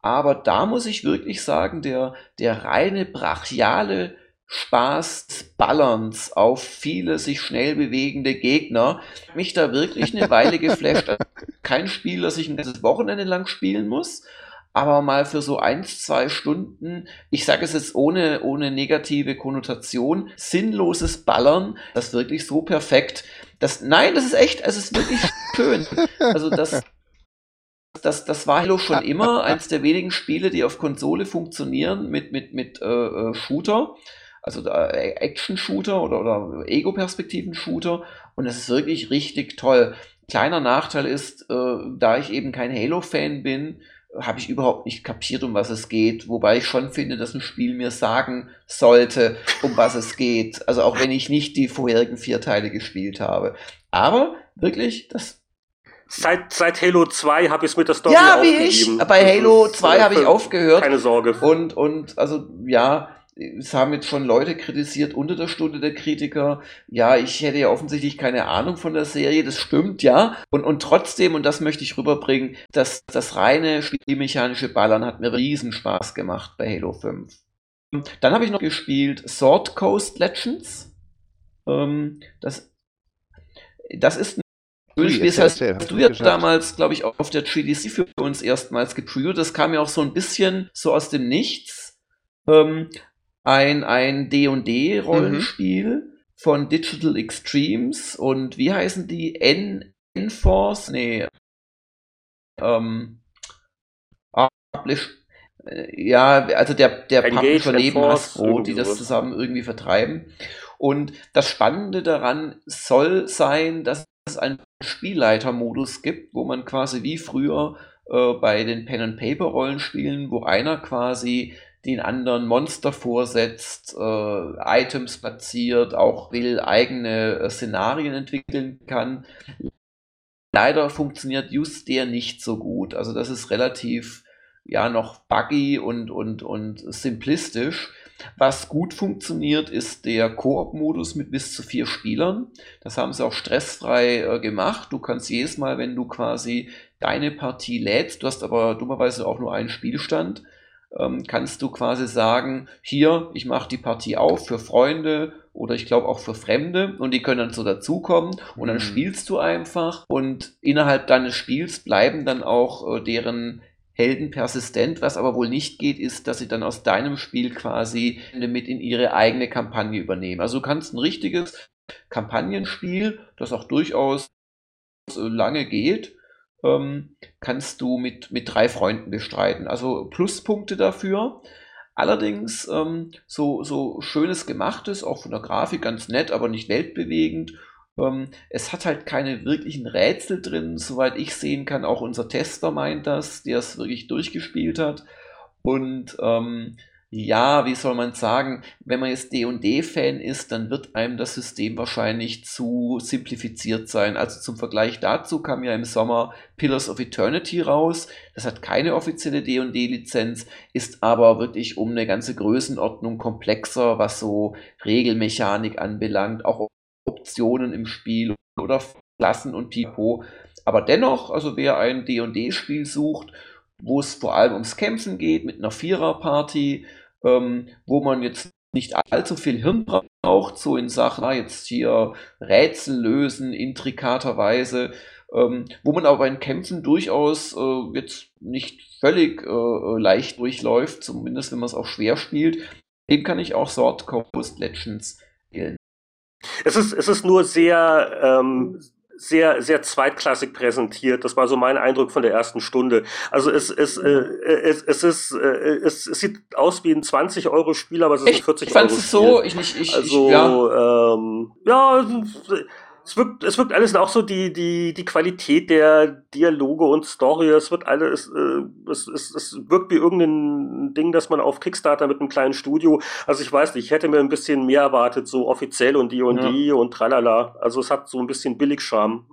Aber da muss ich wirklich sagen, der, der reine brachiale Spaß des Ballerns auf viele sich schnell bewegende Gegner mich da wirklich eine Weile geflasht. Kein Spiel, das ich ein ganzes Wochenende lang spielen muss, aber mal für so ein, zwei Stunden, ich sage es jetzt ohne, ohne negative Konnotation, sinnloses Ballern, das wirklich so perfekt. Das, nein, das ist echt, es ist wirklich schön. Also das, das, das war Halo schon immer eins der wenigen Spiele, die auf Konsole funktionieren mit, mit, mit äh, äh Shooter, also äh, Action-Shooter oder, oder Ego-Perspektiven-Shooter. Und das ist wirklich richtig toll. Kleiner Nachteil ist, äh, da ich eben kein Halo-Fan bin, habe ich überhaupt nicht kapiert, um was es geht. Wobei ich schon finde, dass ein Spiel mir sagen sollte, um was es geht. Also auch wenn ich nicht die vorherigen vier Teile gespielt habe. Aber wirklich, das. Seit, seit Halo 2 habe ich es mit der Story Ja, wie ich. Bei Halo 2 habe ich aufgehört. Keine Sorge. Und, und also ja, es haben jetzt schon Leute kritisiert unter der Stunde der Kritiker, ja, ich hätte ja offensichtlich keine Ahnung von der Serie, das stimmt, ja. Und, und trotzdem, und das möchte ich rüberbringen, dass das reine spielmechanische Ballern hat mir riesen Spaß gemacht bei Halo 5. Dann habe ich noch gespielt Sword Coast Legends. Ähm, das Das ist ein schönes Spiel. Das heißt, hast du ja damals, glaube ich, auf der 3DC für uns erstmals gepreviewt. Das kam ja auch so ein bisschen so aus dem Nichts. Ähm, ein ein D&D-Rollenspiel mhm. von Digital Extremes und wie heißen die? N Enforce? Nee. Ähm, Publish äh, ja, also der, der Publisher neben Hasbro, die das zusammen irgendwie vertreiben. Und das Spannende daran soll sein, dass es einen Spielleitermodus gibt, wo man quasi wie früher äh, bei den Pen-and-Paper-Rollenspielen, wo einer quasi den anderen Monster vorsetzt, äh, Items platziert, auch will eigene äh, Szenarien entwickeln kann. Leider funktioniert just der nicht so gut. Also das ist relativ ja noch buggy und, und, und simplistisch. Was gut funktioniert, ist der Koop-Modus mit bis zu vier Spielern. Das haben sie auch stressfrei äh, gemacht. Du kannst jedes Mal, wenn du quasi deine Partie lädst, du hast aber dummerweise auch nur einen Spielstand, ähm, kannst du quasi sagen, hier, ich mache die Partie auf für Freunde oder ich glaube auch für Fremde und die können dann so dazukommen und dann mhm. spielst du einfach und innerhalb deines Spiels bleiben dann auch äh, deren Helden persistent. Was aber wohl nicht geht, ist, dass sie dann aus deinem Spiel quasi mit in ihre eigene Kampagne übernehmen. Also du kannst ein richtiges Kampagnenspiel, das auch durchaus lange geht, ähm, kannst du mit, mit drei Freunden bestreiten. Also Pluspunkte dafür. Allerdings ähm, so, so schönes gemachtes, auch von der Grafik ganz nett, aber nicht weltbewegend ähm, es hat halt keine wirklichen Rätsel drin, soweit ich sehen kann. Auch unser Tester meint das, der es wirklich durchgespielt hat. Und ähm, ja, wie soll man sagen, wenn man jetzt D&D-Fan ist, dann wird einem das System wahrscheinlich zu simplifiziert sein. Also zum Vergleich dazu kam ja im Sommer Pillars of Eternity raus. Das hat keine offizielle D&D-Lizenz, ist aber wirklich um eine ganze Größenordnung komplexer, was so Regelmechanik anbelangt, auch Optionen im Spiel oder Klassen und Pipo. Aber dennoch, also wer ein D&D-Spiel sucht, wo es vor allem ums Kämpfen geht, mit einer Vierer-Party, ähm, wo man jetzt nicht allzu viel Hirn braucht, so in Sachen, ah, jetzt hier Rätsel lösen, intrikaterweise, ähm, wo man aber in Kämpfen durchaus äh, jetzt nicht völlig äh, leicht durchläuft, zumindest wenn man es auch schwer spielt, dem kann ich auch Sword Coast Legends empfehlen. Es ist, es ist nur sehr, ähm, sehr, sehr zweitklassig präsentiert. Das war so mein Eindruck von der ersten Stunde. Also es, es, äh, es, es ist, äh, es, es sieht aus wie ein 20 Euro Spiel, aber es ist ein 40 Euro. Ich fand es so, ich nicht, ich, also, ich, ja. Ähm, ja, es wirkt, es wirkt alles auch so die, die, die Qualität der Dialoge und Story. Es wird alles, äh, es, es, es wirkt wie irgendein Ding, das man auf Kickstarter mit einem kleinen Studio. Also ich weiß nicht, ich hätte mir ein bisschen mehr erwartet, so offiziell und die und die und tralala. Also es hat so ein bisschen Billigscham.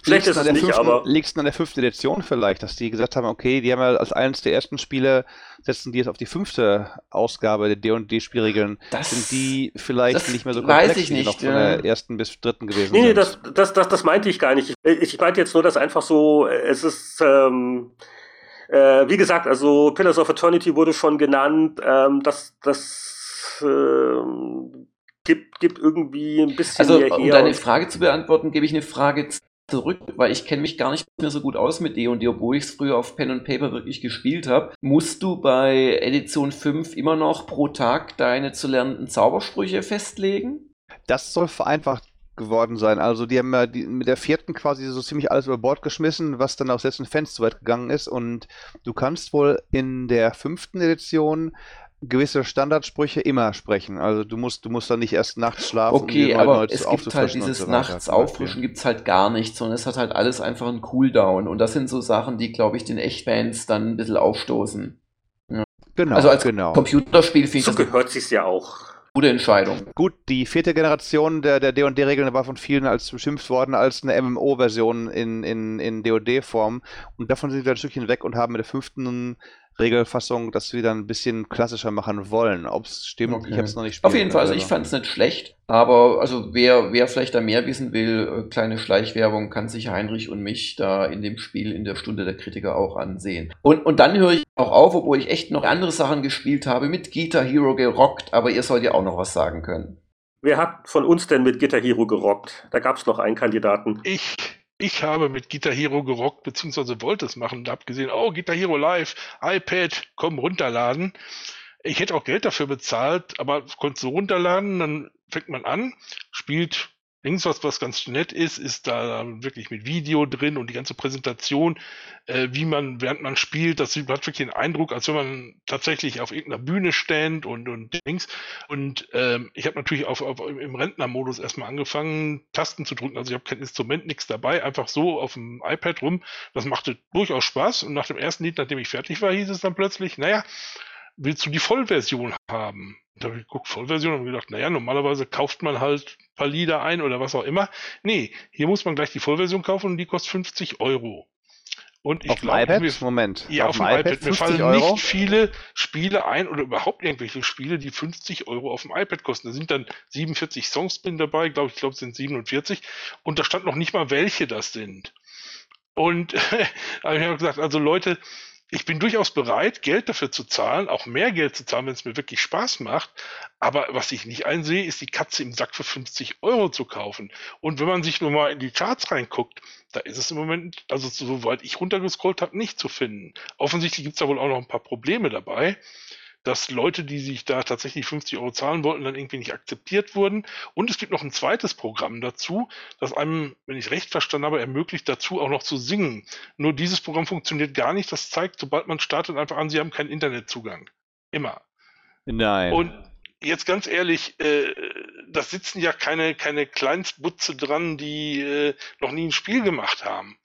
Schlecht ist es nicht, fünften, aber. Liegt es an der fünften Edition vielleicht, dass die gesagt haben, okay, die haben ja als eines der ersten Spiele, setzen die jetzt auf die fünfte Ausgabe der D&D-Spielregeln. Sind die vielleicht nicht mehr so komplex, ich nicht, noch von ja. der ersten bis dritten gewesen nee, sind? Nee, das, das, das, das meinte ich gar nicht. Ich, ich meinte jetzt nur, dass einfach so, es ist, ähm, äh, wie gesagt, also Pillars of Eternity wurde schon genannt, ähm, dass das, ähm, gibt, gibt irgendwie ein bisschen also, mehr her. Um deine Frage zu beantworten, gebe ich eine Frage zurück, weil ich kenne mich gar nicht mehr so gut aus mit D&D, obwohl ich es früher auf Pen und Paper wirklich gespielt habe. Musst du bei Edition 5 immer noch pro Tag deine zu lernenden Zaubersprüche festlegen? Das soll vereinfacht geworden sein. Also die haben ja die, mit der vierten quasi so ziemlich alles über Bord geschmissen, was dann auch selbst in Fans zu weit gegangen ist. Und du kannst wohl in der fünften Edition gewisse Standardsprüche immer sprechen. Also du musst, du musst dann nicht erst nachts schlafen. Okay, um aber es gibt halt dieses so nachts auffrischen gibt es halt gar nicht, sondern es hat halt alles einfach einen Cooldown. Und das sind so Sachen, die, glaube ich, den Echtfans dann ein bisschen aufstoßen. Ja. Genau, also als genau. Computerspiel finde ich so das gehört sich ja auch. Gute Entscheidung. Gut, die vierte Generation der, der D&D-Regeln war von vielen als beschimpft worden als eine MMO-Version in, in, in DOD-Form. Und davon sind wir ein Stückchen weg und haben mit der fünften Regelfassung, dass wir dann ein bisschen klassischer machen wollen. Ob es stimmt, okay. ich habe es noch nicht gespielt. Auf jeden Fall, also ich fand es nicht schlecht, aber also wer, wer vielleicht da mehr wissen will, äh, kleine Schleichwerbung, kann sich Heinrich und mich da in dem Spiel in der Stunde der Kritiker auch ansehen. Und, und dann höre ich auch auf, obwohl ich echt noch andere Sachen gespielt habe, mit Guitar Hero gerockt, aber ihr sollt ja auch noch was sagen können. Wer hat von uns denn mit Guitar Hero gerockt? Da gab es noch einen Kandidaten. Ich. Ich habe mit Guitar Hero gerockt, beziehungsweise wollte es machen und habe gesehen, oh, Guitar Hero Live, iPad, komm, runterladen. Ich hätte auch Geld dafür bezahlt, aber konnte so runterladen, dann fängt man an, spielt Links, was, was ganz nett ist, ist da wirklich mit Video drin und die ganze Präsentation, äh, wie man, während man spielt, das hat wirklich den Eindruck, als wenn man tatsächlich auf irgendeiner Bühne stand und, und Dings. Und ähm, ich habe natürlich auf, auf, im Rentnermodus erstmal angefangen, Tasten zu drücken. Also ich habe kein Instrument, nichts dabei, einfach so auf dem iPad rum. Das machte durchaus Spaß. Und nach dem ersten Lied, nachdem ich fertig war, hieß es dann plötzlich, naja, willst du die Vollversion haben? Da habe ich geguckt, Vollversion, und gedacht, naja, normalerweise kauft man halt ein paar Lieder ein oder was auch immer. Nee, hier muss man gleich die Vollversion kaufen und die kostet 50 Euro. Und ich auf glaub, dem iPad? Mir, Moment. Ja, auf, auf dem iPad. Mir fallen Euro? nicht viele Spiele ein oder überhaupt irgendwelche Spiele, die 50 Euro auf dem iPad kosten. Da sind dann 47 Songs bin dabei, glaube ich, glaube es sind 47. Und da stand noch nicht mal, welche das sind. Und ich habe gesagt, also Leute, ich bin durchaus bereit, Geld dafür zu zahlen, auch mehr Geld zu zahlen, wenn es mir wirklich Spaß macht. Aber was ich nicht einsehe, ist die Katze im Sack für 50 Euro zu kaufen. Und wenn man sich nur mal in die Charts reinguckt, da ist es im Moment, also soweit ich runtergescrollt habe, nicht zu finden. Offensichtlich gibt es da wohl auch noch ein paar Probleme dabei dass Leute, die sich da tatsächlich 50 Euro zahlen wollten, dann irgendwie nicht akzeptiert wurden. Und es gibt noch ein zweites Programm dazu, das einem, wenn ich recht verstanden habe, ermöglicht dazu auch noch zu singen. Nur dieses Programm funktioniert gar nicht. Das zeigt, sobald man startet, einfach an, Sie haben keinen Internetzugang. Immer. Nein. Und jetzt ganz ehrlich, äh, da sitzen ja keine, keine Kleinstbutze dran, die äh, noch nie ein Spiel gemacht haben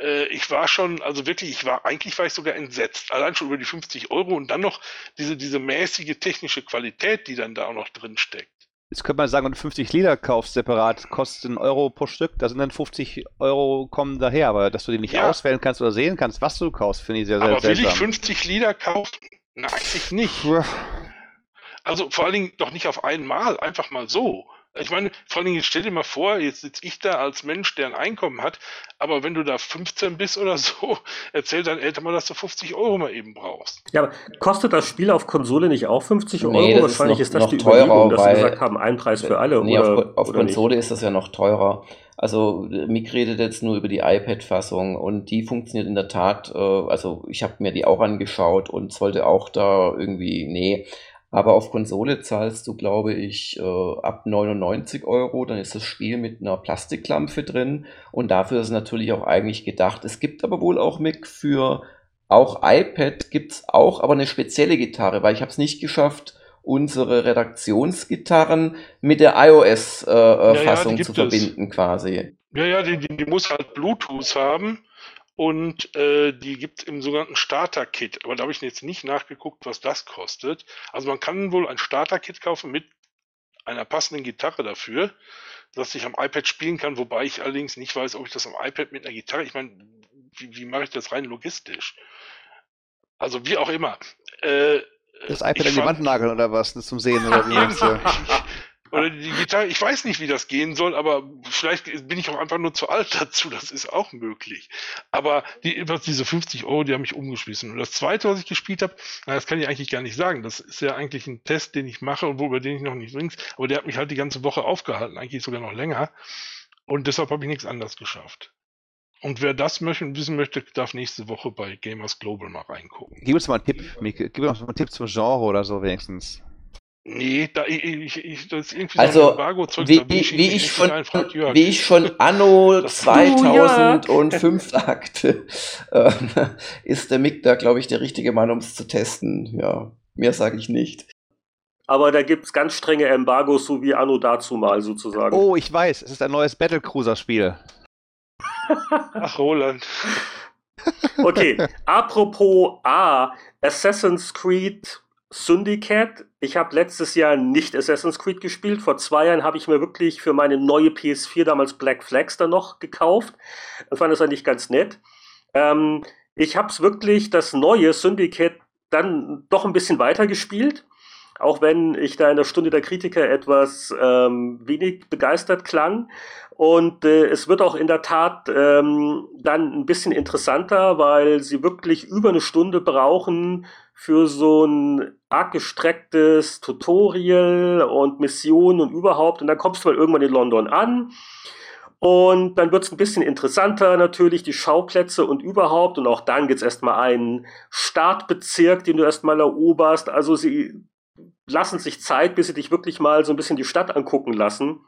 äh, ich war schon, also wirklich, ich war, eigentlich war ich sogar entsetzt. Allein schon über die 50 Euro und dann noch diese, diese mäßige technische Qualität, die dann da auch noch drin steckt. Jetzt könnte man sagen, wenn du 50 Lieder kaufst separat, kostet ein Euro pro Stück, da sind dann 50 Euro kommen daher, aber dass du die nicht ja. auswählen kannst oder sehen kannst, was du kaufst, finde ich sehr, sehr aber seltsam. Aber will ich 50 Lieder kaufen? Nein, eigentlich nicht. Also vor allen Dingen doch nicht auf einmal, einfach mal so. Ich meine, vor allen Dingen, stell dir mal vor, jetzt sitze ich da als Mensch, der ein Einkommen hat, aber wenn du da 15 bist oder so, erzähl deinen Eltern mal, dass du 50 Euro mal eben brauchst. Ja, aber kostet das Spiel auf Konsole nicht auch 50 Euro? Nee, Wahrscheinlich ist, noch, ist das die teurer, Überlegung, dass weil, sie gesagt haben, ein Preis für alle. Nee, oder, auf, auf oder Konsole nicht? ist das ja noch teurer. Also Mick redet jetzt nur über die iPad-Fassung und die funktioniert in der Tat, äh, also ich habe mir die auch angeschaut und sollte auch da irgendwie, nee, aber auf Konsole zahlst du, glaube ich, äh, ab 99 Euro. Dann ist das Spiel mit einer Plastikklampe drin. Und dafür ist es natürlich auch eigentlich gedacht. Es gibt aber wohl auch Mic für auch iPad gibt es auch, aber eine spezielle Gitarre, weil ich habe es nicht geschafft, unsere Redaktionsgitarren mit der iOS-Fassung äh, ja, ja, zu verbinden quasi. Ja, ja, die, die, die muss halt Bluetooth haben und äh, die gibt es im sogenannten Starter-Kit. Aber da habe ich jetzt nicht nachgeguckt, was das kostet. Also man kann wohl ein Starter-Kit kaufen mit einer passenden Gitarre dafür, dass ich am iPad spielen kann, wobei ich allerdings nicht weiß, ob ich das am iPad mit einer Gitarre, ich meine, wie, wie mache ich das rein logistisch? Also wie auch immer. Äh, das iPad an die Wand nageln oder was? Das zum Sehen oder wie? Oder die Gitarre, ich weiß nicht, wie das gehen soll, aber vielleicht bin ich auch einfach nur zu alt dazu, das ist auch möglich. Aber die, diese 50 Euro, die haben mich umgeschmissen. Und das zweite, was ich gespielt habe, das kann ich eigentlich gar nicht sagen. Das ist ja eigentlich ein Test, den ich mache und über den ich noch nicht links, aber der hat mich halt die ganze Woche aufgehalten, eigentlich sogar noch länger. Und deshalb habe ich nichts anderes geschafft. Und wer das möchte, wissen möchte, darf nächste Woche bei Gamers Global mal reingucken. Gib uns mal einen Tipp, Mike. Gib uns mal einen Tipp zum Genre oder so wenigstens. Nee, da, ich, ich, das ist irgendwie also, so Embargo-Zeug, wie, wie, wie, ich schon, wie ich schon anno 2005 sagte, äh, ist der Mick da, glaube ich, der richtige Mann, um es zu testen. Ja, mehr sage ich nicht. Aber da gibt es ganz strenge Embargos, so wie anno dazu mal sozusagen. Oh, ich weiß, es ist ein neues Battlecruiser-Spiel. Ach, Roland. Okay, apropos A, Assassin's Creed Syndicate. Ich habe letztes Jahr nicht Assassin's Creed gespielt. Vor zwei Jahren habe ich mir wirklich für meine neue PS4 damals Black Flags dann noch gekauft und fand das eigentlich ganz nett. Ähm, ich habe es wirklich, das neue Syndicate, dann doch ein bisschen weiter gespielt. Auch wenn ich da in der Stunde der Kritiker etwas ähm, wenig begeistert klang. Und äh, es wird auch in der Tat ähm, dann ein bisschen interessanter, weil sie wirklich über eine Stunde brauchen, für so ein arg gestrecktes Tutorial und Mission und überhaupt. Und dann kommst du mal irgendwann in London an. Und dann wird es ein bisschen interessanter natürlich, die Schauplätze und überhaupt. Und auch dann gibt es erstmal einen Startbezirk, den du erstmal eroberst. Also sie lassen sich Zeit, bis sie dich wirklich mal so ein bisschen die Stadt angucken lassen.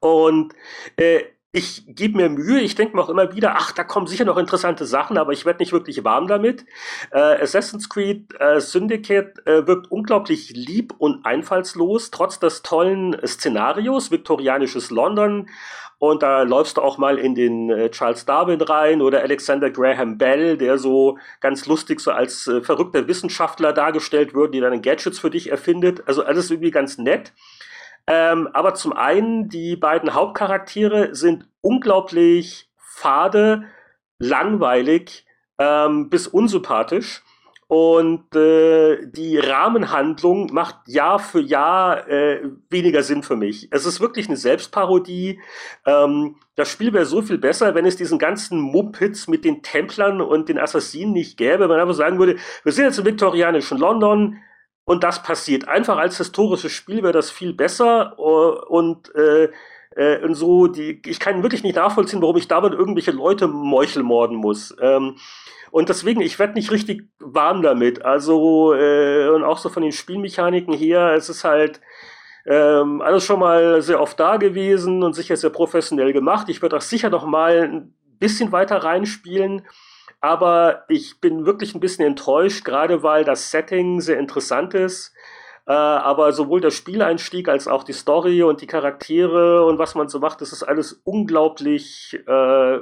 Und äh, ich gebe mir Mühe, ich denke mir auch immer wieder, ach, da kommen sicher noch interessante Sachen, aber ich werde nicht wirklich warm damit. Äh, Assassin's Creed äh, Syndicate äh, wirkt unglaublich lieb und einfallslos, trotz des tollen Szenarios, viktorianisches London. Und da läufst du auch mal in den äh, Charles Darwin rein oder Alexander Graham Bell, der so ganz lustig so als äh, verrückter Wissenschaftler dargestellt wird, die dann Gadgets für dich erfindet. Also alles irgendwie ganz nett. Ähm, aber zum einen, die beiden Hauptcharaktere sind unglaublich fade, langweilig ähm, bis unsympathisch. Und äh, die Rahmenhandlung macht Jahr für Jahr äh, weniger Sinn für mich. Es ist wirklich eine Selbstparodie. Ähm, das Spiel wäre so viel besser, wenn es diesen ganzen Mumpitz mit den Templern und den Assassinen nicht gäbe. Wenn man einfach sagen würde, wir sind jetzt im viktorianischen London, und das passiert. Einfach als historisches Spiel wäre das viel besser uh, und äh, äh, und so, die, ich kann wirklich nicht nachvollziehen, warum ich damit irgendwelche Leute meuchelmorden muss. Ähm, und deswegen, ich werde nicht richtig warm damit. Also, äh, und auch so von den Spielmechaniken her, es ist halt ähm, alles schon mal sehr oft da gewesen und sicher sehr professionell gemacht. Ich werde auch sicher noch mal ein bisschen weiter reinspielen. Aber ich bin wirklich ein bisschen enttäuscht, gerade weil das Setting sehr interessant ist. Äh, aber sowohl der Spieleinstieg als auch die Story und die Charaktere und was man so macht, das ist alles unglaublich äh,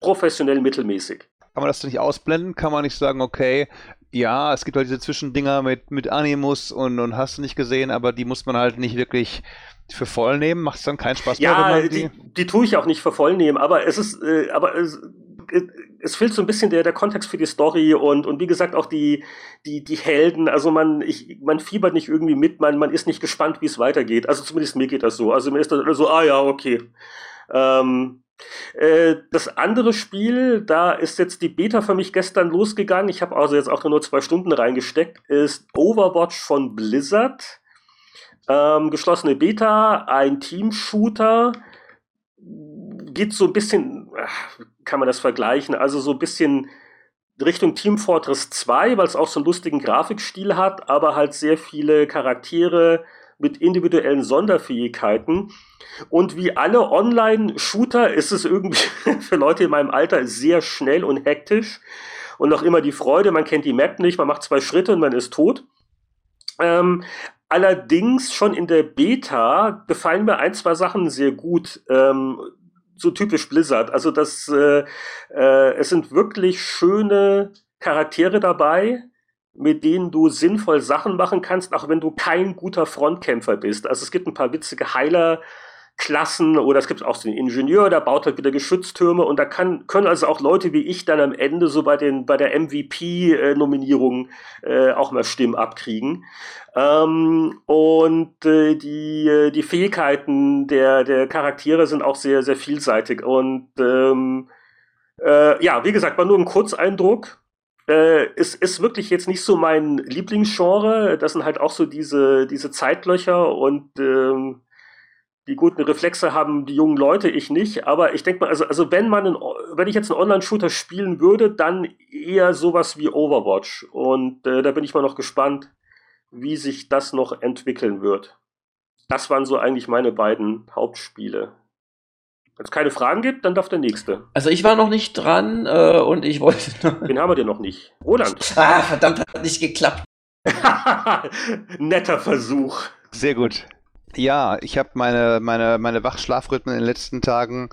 professionell mittelmäßig. Kann man das nicht ausblenden? Kann man nicht sagen, okay, ja, es gibt halt diese Zwischendinger mit, mit Animus und, und hast du nicht gesehen, aber die muss man halt nicht wirklich für voll nehmen. Macht es dann keinen Spaß mehr? Ja, die, die, die tue ich auch nicht für voll nehmen, aber es ist, äh, aber es, es fehlt so ein bisschen der, der Kontext für die Story und, und wie gesagt auch die, die, die Helden. Also man, ich, man fiebert nicht irgendwie mit, man, man ist nicht gespannt, wie es weitergeht. Also zumindest mir geht das so. Also mir ist das so, ah ja, okay. Ähm, äh, das andere Spiel, da ist jetzt die Beta für mich gestern losgegangen. Ich habe also jetzt auch nur zwei Stunden reingesteckt, ist Overwatch von Blizzard. Ähm, geschlossene Beta, ein Team-Shooter geht so ein bisschen, kann man das vergleichen, also so ein bisschen Richtung Team Fortress 2, weil es auch so einen lustigen Grafikstil hat, aber halt sehr viele Charaktere mit individuellen Sonderfähigkeiten. Und wie alle Online-Shooter ist es irgendwie für Leute in meinem Alter sehr schnell und hektisch. Und noch immer die Freude, man kennt die Map nicht, man macht zwei Schritte und man ist tot. Ähm, allerdings schon in der Beta gefallen mir ein, zwei Sachen sehr gut. Ähm, so typisch Blizzard. Also das, äh, äh, es sind wirklich schöne Charaktere dabei, mit denen du sinnvoll Sachen machen kannst, auch wenn du kein guter Frontkämpfer bist. Also es gibt ein paar witzige Heiler, Klassen oder es gibt auch so einen Ingenieur, der baut halt wieder Geschütztürme und da kann, können also auch Leute wie ich dann am Ende so bei den bei der MVP-Nominierung äh, auch mal Stimmen abkriegen. Ähm, und äh, die, äh, die Fähigkeiten der, der Charaktere sind auch sehr, sehr vielseitig. Und ähm, äh, ja, wie gesagt, war nur ein Kurzeindruck. Äh, es ist wirklich jetzt nicht so mein Lieblingsgenre. Das sind halt auch so diese, diese Zeitlöcher und ähm, die guten Reflexe haben die jungen Leute, ich nicht. Aber ich denke mal, also, also wenn man, einen, wenn ich jetzt einen Online-Shooter spielen würde, dann eher sowas wie Overwatch. Und äh, da bin ich mal noch gespannt, wie sich das noch entwickeln wird. Das waren so eigentlich meine beiden Hauptspiele. Wenn es keine Fragen gibt, dann darf der nächste. Also ich war noch nicht dran äh, und ich wollte. Den haben wir denn noch nicht. Roland. Ah, verdammt, hat nicht geklappt. Netter Versuch. Sehr gut. Ja, ich habe meine, meine, meine Wachschlafrhythmen in den letzten Tagen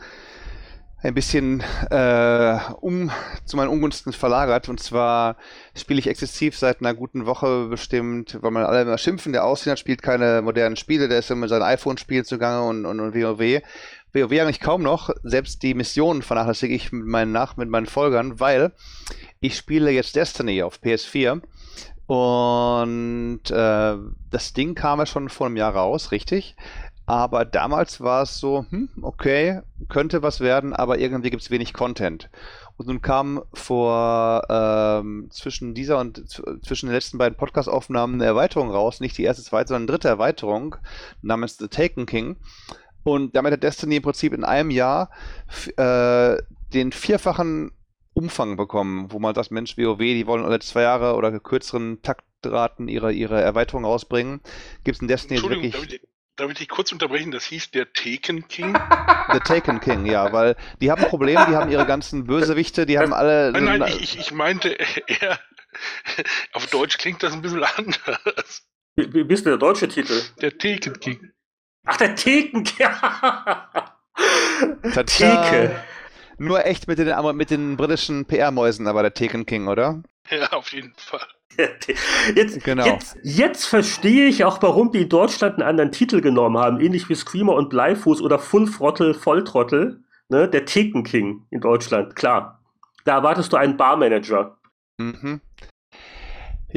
ein bisschen äh, um zu meinen Ungunsten verlagert. Und zwar spiele ich exzessiv seit einer guten Woche bestimmt, weil man alle immer schimpfen, der Ausländer spielt keine modernen Spiele, der ist immer mit seinem iPhone-Spiel zugange und, und, und WoW. WoW eigentlich kaum noch. Selbst die Missionen vernachlässige ich mit meinen Nach mit meinen Folgern, weil ich spiele jetzt Destiny auf PS4 und äh, das Ding kam ja schon vor einem Jahr raus, richtig. Aber damals war es so, hm, okay, könnte was werden, aber irgendwie gibt es wenig Content. Und nun kam vor ähm, zwischen dieser und zwischen den letzten beiden Podcast-Aufnahmen eine Erweiterung raus, nicht die erste, zweite, sondern dritte Erweiterung namens The Taken King. Und damit hat Destiny im Prinzip in einem Jahr äh, den vierfachen Umfang bekommen, wo man sagt, Mensch, WoW, die wollen alle zwei Jahre oder kürzeren Taktraten ihre, ihre Erweiterung rausbringen. Gibt es in Destiny wirklich... Darf ich dich kurz unterbrechen? Das hieß der Taken King? The Taken King, ja, weil die haben ein Problem, die haben ihre ganzen Bösewichte, die haben alle. Nein, nein, ich, ich meinte eher, auf Deutsch klingt das ein bisschen anders. Wie, wie bist du der deutsche Titel? Der Taken King. Ach, der Taken King. Theke. Nur echt mit den, mit den britischen PR-Mäusen, aber der Taken King, oder? Ja, auf jeden Fall. Jetzt, genau. jetzt, jetzt verstehe ich auch, warum die in Deutschland einen anderen Titel genommen haben, ähnlich wie Screamer und Bleifuß oder Full Throttle, Volltrottel, ne? der Theken King in Deutschland, klar. Da erwartest du einen Barmanager. Mhm.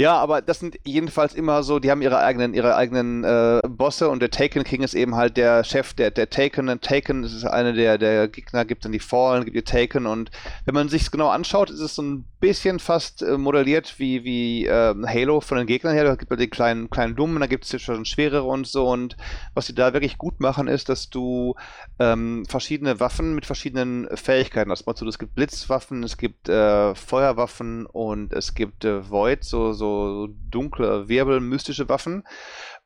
Ja, aber das sind jedenfalls immer so, die haben ihre eigenen, ihre eigenen äh, Bosse und der Taken King ist eben halt der Chef der, der Taken und Taken ist eine der, der Gegner, gibt dann die Fallen, gibt die Taken und wenn man sich genau anschaut, ist es so ein bisschen fast äh, modelliert wie, wie äh, Halo von den Gegnern her. Da gibt es die kleinen, kleinen Dummen, da gibt es schon schwerere und so und was sie da wirklich gut machen ist, dass du ähm, verschiedene Waffen mit verschiedenen Fähigkeiten hast. Es gibt Blitzwaffen, es gibt äh, Feuerwaffen und es gibt äh, Void, so so dunkle Wirbel, mystische Waffen.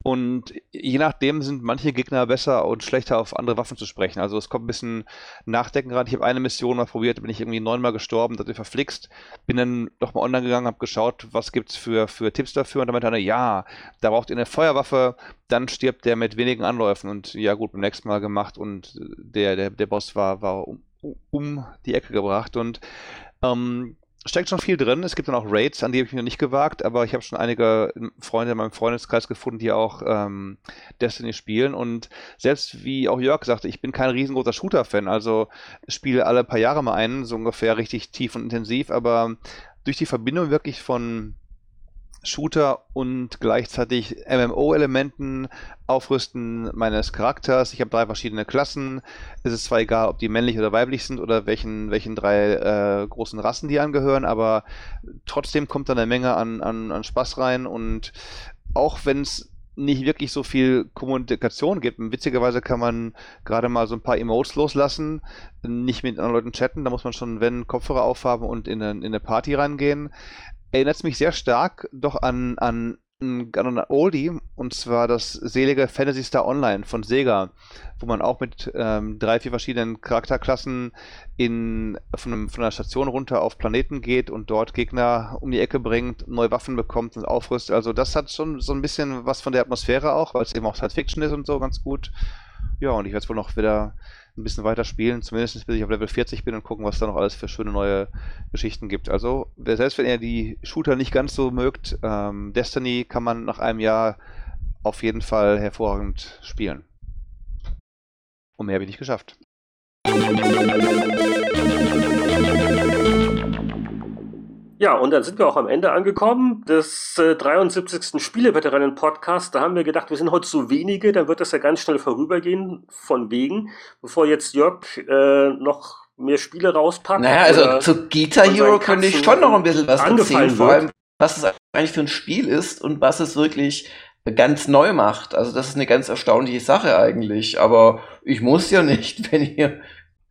Und je nachdem sind manche Gegner besser und schlechter auf andere Waffen zu sprechen. Also es kommt ein bisschen Nachdenken gerade. Ich habe eine Mission mal probiert, bin ich irgendwie neunmal gestorben, dadurch verflixt. Bin dann doch mal online gegangen, habe geschaut, was gibt es für, für Tipps dafür. Und dann meinte einer, ja, da braucht ihr eine Feuerwaffe, dann stirbt der mit wenigen Anläufen. Und ja gut, beim nächsten Mal gemacht und der, der, der Boss war, war um, um die Ecke gebracht. Und ähm, steckt schon viel drin. Es gibt dann auch Raids, an die habe ich mir noch nicht gewagt, aber ich habe schon einige Freunde in meinem Freundeskreis gefunden, die auch ähm, Destiny spielen. Und selbst wie auch Jörg sagte, ich bin kein riesengroßer Shooter-Fan, also spiele alle paar Jahre mal einen, so ungefähr richtig tief und intensiv, aber durch die Verbindung wirklich von Shooter und gleichzeitig MMO-Elementen, Aufrüsten meines Charakters. Ich habe drei verschiedene Klassen. Es ist zwar egal, ob die männlich oder weiblich sind oder welchen, welchen drei äh, großen Rassen die angehören, aber trotzdem kommt da eine Menge an, an, an Spaß rein und auch wenn es nicht wirklich so viel Kommunikation gibt. Witzigerweise kann man gerade mal so ein paar Emotes loslassen, nicht mit anderen Leuten chatten, da muss man schon, wenn, Kopfhörer aufhaben und in eine, in eine Party reingehen erinnert es mich sehr stark doch an, an, an an Oldie, und zwar das selige Fantasy Star Online von Sega, wo man auch mit ähm, drei, vier verschiedenen Charakterklassen in, von, einem, von einer Station runter auf Planeten geht und dort Gegner um die Ecke bringt, neue Waffen bekommt und aufrüstet. Also das hat schon so ein bisschen was von der Atmosphäre auch, weil es eben auch Science Fiction ist und so ganz gut. Ja, und ich werde es wohl noch wieder ein bisschen weiter spielen, zumindest bis ich auf Level 40 bin und gucken, was da noch alles für schöne neue Geschichten gibt. Also, selbst wenn ihr die Shooter nicht ganz so mögt, ähm, Destiny kann man nach einem Jahr auf jeden Fall hervorragend spielen. Und mehr habe ich nicht geschafft. Ja, und dann sind wir auch am Ende angekommen des äh, 73. Spieleveteranen-Podcasts. Da haben wir gedacht, wir sind heute zu wenige, dann wird das ja ganz schnell vorübergehen, von wegen, bevor jetzt Jörg äh, noch mehr Spiele rauspackt. Naja, also zu Guitar Hero könnte ich schon noch ein bisschen was erzählen, vor allem, was es eigentlich für ein Spiel ist und was es wirklich ganz neu macht. Also das ist eine ganz erstaunliche Sache eigentlich, aber ich muss ja nicht, wenn ihr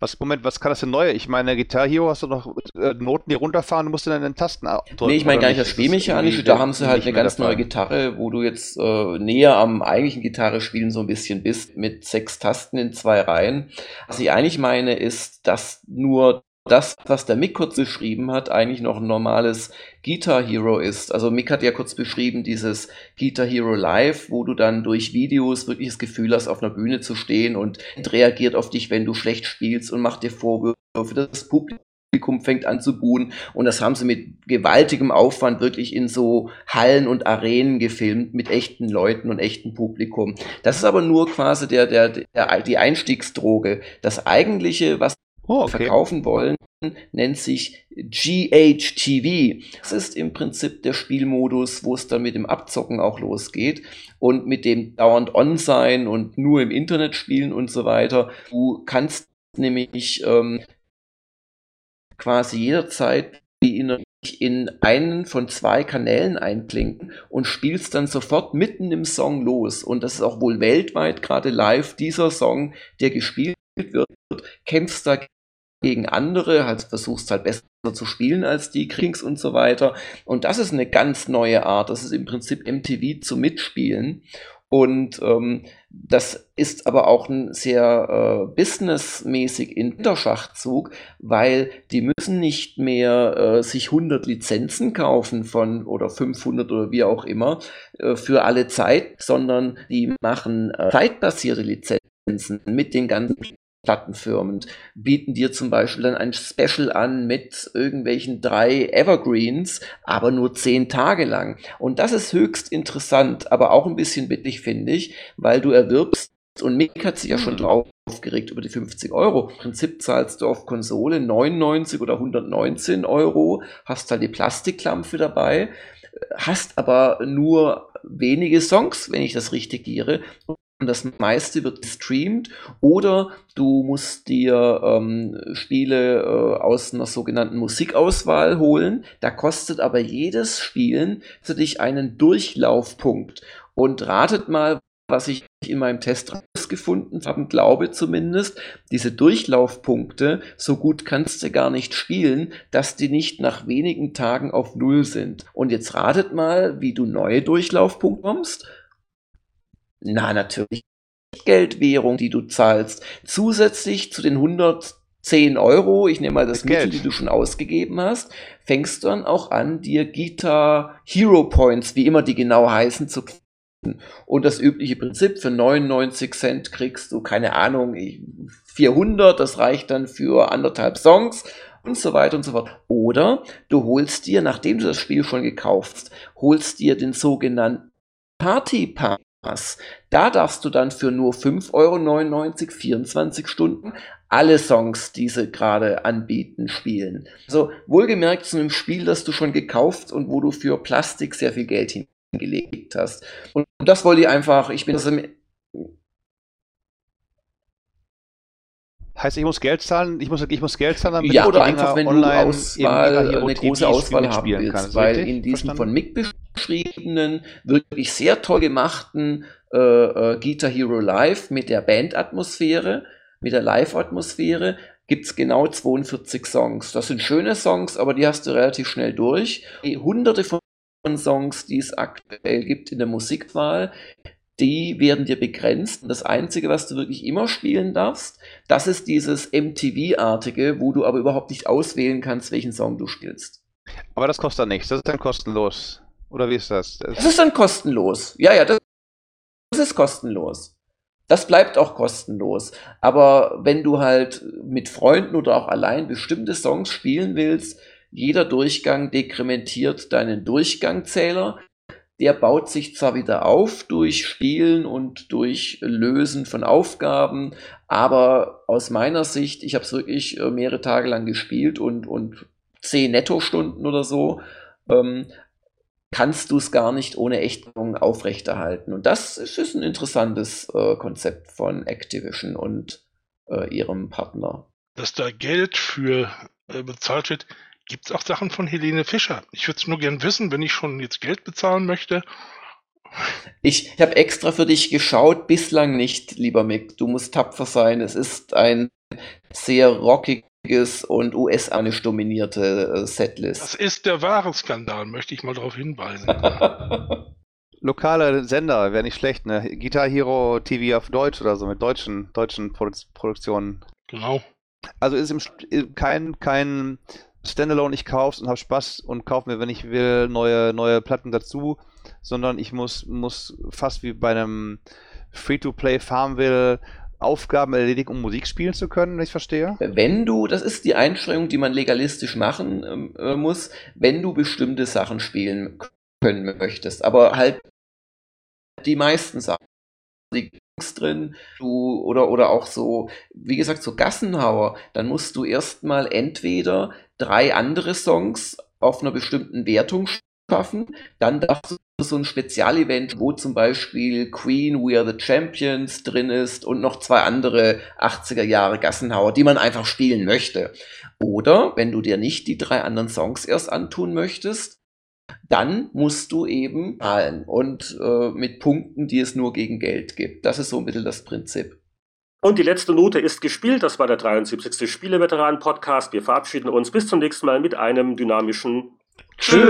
was, Moment, was kann das denn neu? Ich meine, Guitar Hero hast du noch äh, Noten, die runterfahren, musst du dann in den Tasten drücken. Nee, ich meine gar nicht das Spielmechanische, da haben sie halt eine ganz neue Gitarre, wo du jetzt äh, näher am eigentlichen Gitarre-Spielen so ein bisschen bist, mit sechs Tasten in zwei Reihen. Was ich eigentlich meine, ist, dass nur das, was der Mick kurz beschrieben hat, eigentlich noch ein normales Guitar Hero ist. Also Mick hat ja kurz beschrieben, dieses Guitar Hero Live, wo du dann durch Videos wirklich das Gefühl hast, auf einer Bühne zu stehen und reagiert auf dich, wenn du schlecht spielst und macht dir Vorwürfe. Das Publikum fängt an zu buhen und das haben sie mit gewaltigem Aufwand wirklich in so Hallen und Arenen gefilmt mit echten Leuten und echtem Publikum. Das ist aber nur quasi der, der, der, die Einstiegsdroge. Das eigentliche, was oh, okay. verkaufen wollen, nennt sich GHTV. Das ist im Prinzip der Spielmodus, wo es dann mit dem Abzocken auch losgeht und mit dem dauernd on sein und nur im Internet spielen und so weiter. Du kannst nämlich ähm, quasi jederzeit in, in einen von zwei Kanälen einklinken und spielst dann sofort mitten im Song los. Und das ist auch wohl weltweit gerade live dieser Song, der gespielt wird, kämpfst da gegen andere, halt versuchst halt besser zu spielen als die Kriegs und so weiter. Und das ist eine ganz neue Art. Das ist im Prinzip MTV zu mitspielen. Und ähm, das ist aber auch ein sehr äh, businessmäßig in Schachzug, weil die müssen nicht mehr äh, sich 100 Lizenzen kaufen von oder 500 oder wie auch immer äh, für alle Zeit, sondern die machen äh, zeitbasierte Lizenzen mit den ganzen Plattenfirmen bieten dir zum Beispiel dann ein Special an mit irgendwelchen drei Evergreens, aber nur zehn Tage lang. Und das ist höchst interessant, aber auch ein bisschen bittig, finde ich, weil du erwirbst, und Mick hat sich ja schon drauf aufgeregt über die 50 Euro. Im Prinzip zahlst du auf Konsole 99 oder 119 Euro, hast halt die Plastikklampe dabei, hast aber nur wenige Songs, wenn ich das richtig giere das meiste wird gestreamt oder du musst dir ähm, Spiele äh, aus einer sogenannten Musikauswahl holen. Da kostet aber jedes Spielen für dich einen Durchlaufpunkt. Und ratet mal, was ich in meinem Test rausgefunden habe, glaube zumindest, diese Durchlaufpunkte, so gut kannst du gar nicht spielen, dass die nicht nach wenigen Tagen auf Null sind. Und jetzt ratet mal, wie du neue Durchlaufpunkte kommst. Na, natürlich Geldwährung, die du zahlst. Zusätzlich zu den 110 Euro, ich nehme mal das, das Mittel, die du schon ausgegeben hast, fängst du dann auch an, dir Guitar Hero Points, wie immer die genau heißen, zu kriegen. und das übliche Prinzip, für 99 Cent kriegst du, keine Ahnung, 400, das reicht dann für anderthalb Songs und so weiter und so fort. Oder du holst dir, nachdem du das Spiel schon gekauft hast, holst dir den sogenannten Party Pass. Da darfst du dann für nur 5,99 Euro 24 Stunden alle Songs, die sie gerade anbieten, spielen. Also wohlgemerkt zu einem Spiel, das du schon gekauft und wo du für Plastik sehr viel Geld hingelegt hast. Und das wollte ich einfach, ich bin das im Heißt, ich muss Geld zahlen, ich muss, ich muss Geld zahlen, damit ja, oder einfach, wenn du Auswahl, eine große Auswahl haben willst, kann. weil in Verstanden? von Mick beschriebenen, wirklich sehr toll gemachten äh, äh, Guitar Hero Live mit der Bandatmosphäre, mit der Live-Atmosphäre, gibt es genau 42 Songs. Das sind schöne Songs, aber die hast du relativ schnell durch. Die hunderte von Songs, die es aktuell gibt in der Musikwahl, die werden dir begrenzt. Und das Einzige, was du wirklich immer spielen darfst, das ist dieses MTV-artige, wo du aber überhaupt nicht auswählen kannst, welchen Song du spielst. Aber das kostet dann nichts, das ist dann kostenlos. Oder wie ist das? Das, ist dann kostenlos. Ja, ja, das, das ist kostenlos. Das bleibt auch kostenlos. Aber wenn du halt mit Freunden oder auch allein bestimmte Songs spielen willst, jeder Durchgang dekrementiert deinen Durchgangzähler der baut sich zwar wieder auf durch Spielen und durch Lösen von Aufgaben, aber aus meiner Sicht, ich habe es wirklich äh, mehrere Tage lang gespielt und, und zehn Nettostunden oder so, ähm, kannst du es gar nicht ohne Ächtung aufrechterhalten. Und das ist, ist ein interessantes äh, Konzept von Activision und äh, ihrem Partner. Dass da Geld für äh, bezahlt wird, Gibt es auch Sachen von Helene Fischer? Ich würde es nur gern wissen, wenn ich schon jetzt Geld bezahlen möchte. Ich habe extra für dich geschaut, bislang nicht, lieber Mick. Du musst tapfer sein. Es ist ein sehr rockiges und US-anisch dominierte äh, Setlist. Das ist der wahre Skandal, möchte ich mal darauf hinweisen. Lokale Sender wäre nicht schlecht, ne? Guitar Hero TV auf Deutsch oder so mit deutschen, deutschen Produ Produktionen. Genau. Also ist im, kein, kein Standalone, ich kauf's und hab Spaß und kauf mir, wenn ich will, neue, neue Platten dazu, sondern ich muss, muss fast wie bei einem Free-to-Play Farmville Aufgaben erledigen, um Musik spielen zu können, wenn ich verstehe? Wenn du, das ist die Einschränkung, die man legalistisch machen ähm, äh, muss, wenn du bestimmte Sachen spielen können möchtest. Aber halt die meisten Sachen. Die drin, du, oder, oder auch so, wie gesagt, so Gassenhauer, dann musst du erstmal entweder drei andere Songs auf einer bestimmten Wertung schaffen, dann darfst du so ein Spezialevent, wo zum Beispiel Queen, We Are the Champions drin ist und noch zwei andere 80er Jahre Gassenhauer, die man einfach spielen möchte. Oder wenn du dir nicht die drei anderen Songs erst antun möchtest, dann musst du eben zahlen und äh, mit Punkten, die es nur gegen Geld gibt. Das ist so ein bisschen das Prinzip. Und die letzte Note ist gespielt. Das war der 73. Spieleveteranen-Podcast. Wir verabschieden uns bis zum nächsten Mal mit einem dynamischen Tschüss.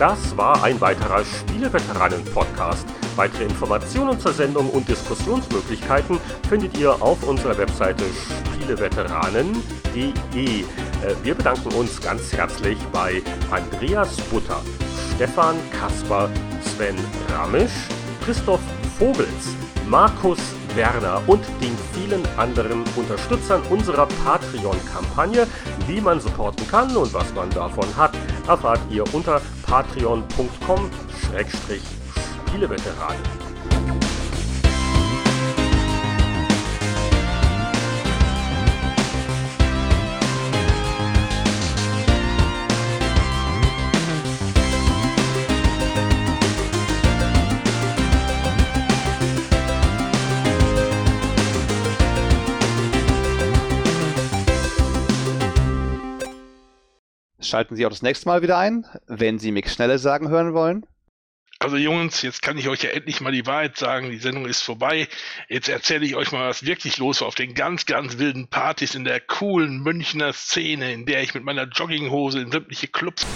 Das war ein weiterer Spieleveteranen-Podcast. Weitere Informationen zur Sendung und Diskussionsmöglichkeiten findet ihr auf unserer Webseite spieleveteranen.de. Äh, wir bedanken uns ganz herzlich bei Andreas Butter, Stefan Kasper, Sven Ramisch, Christoph Vogels, Markus Werner und den vielen anderen Unterstützern unserer Patreon-Kampagne. Wie man supporten kann und was man davon hat, erfahrt ihr unter patreon.com-spieleveteranen. Schalten Sie auch das nächste Mal wieder ein, wenn Sie Mick Schnelle sagen hören wollen. Also Jungs, jetzt kann ich euch ja endlich mal die Wahrheit sagen. Die Sendung ist vorbei. Jetzt erzähle ich euch mal, was wirklich los war auf den ganz, ganz wilden Partys in der coolen Münchner Szene, in der ich mit meiner Jogginghose in sämtliche Clubs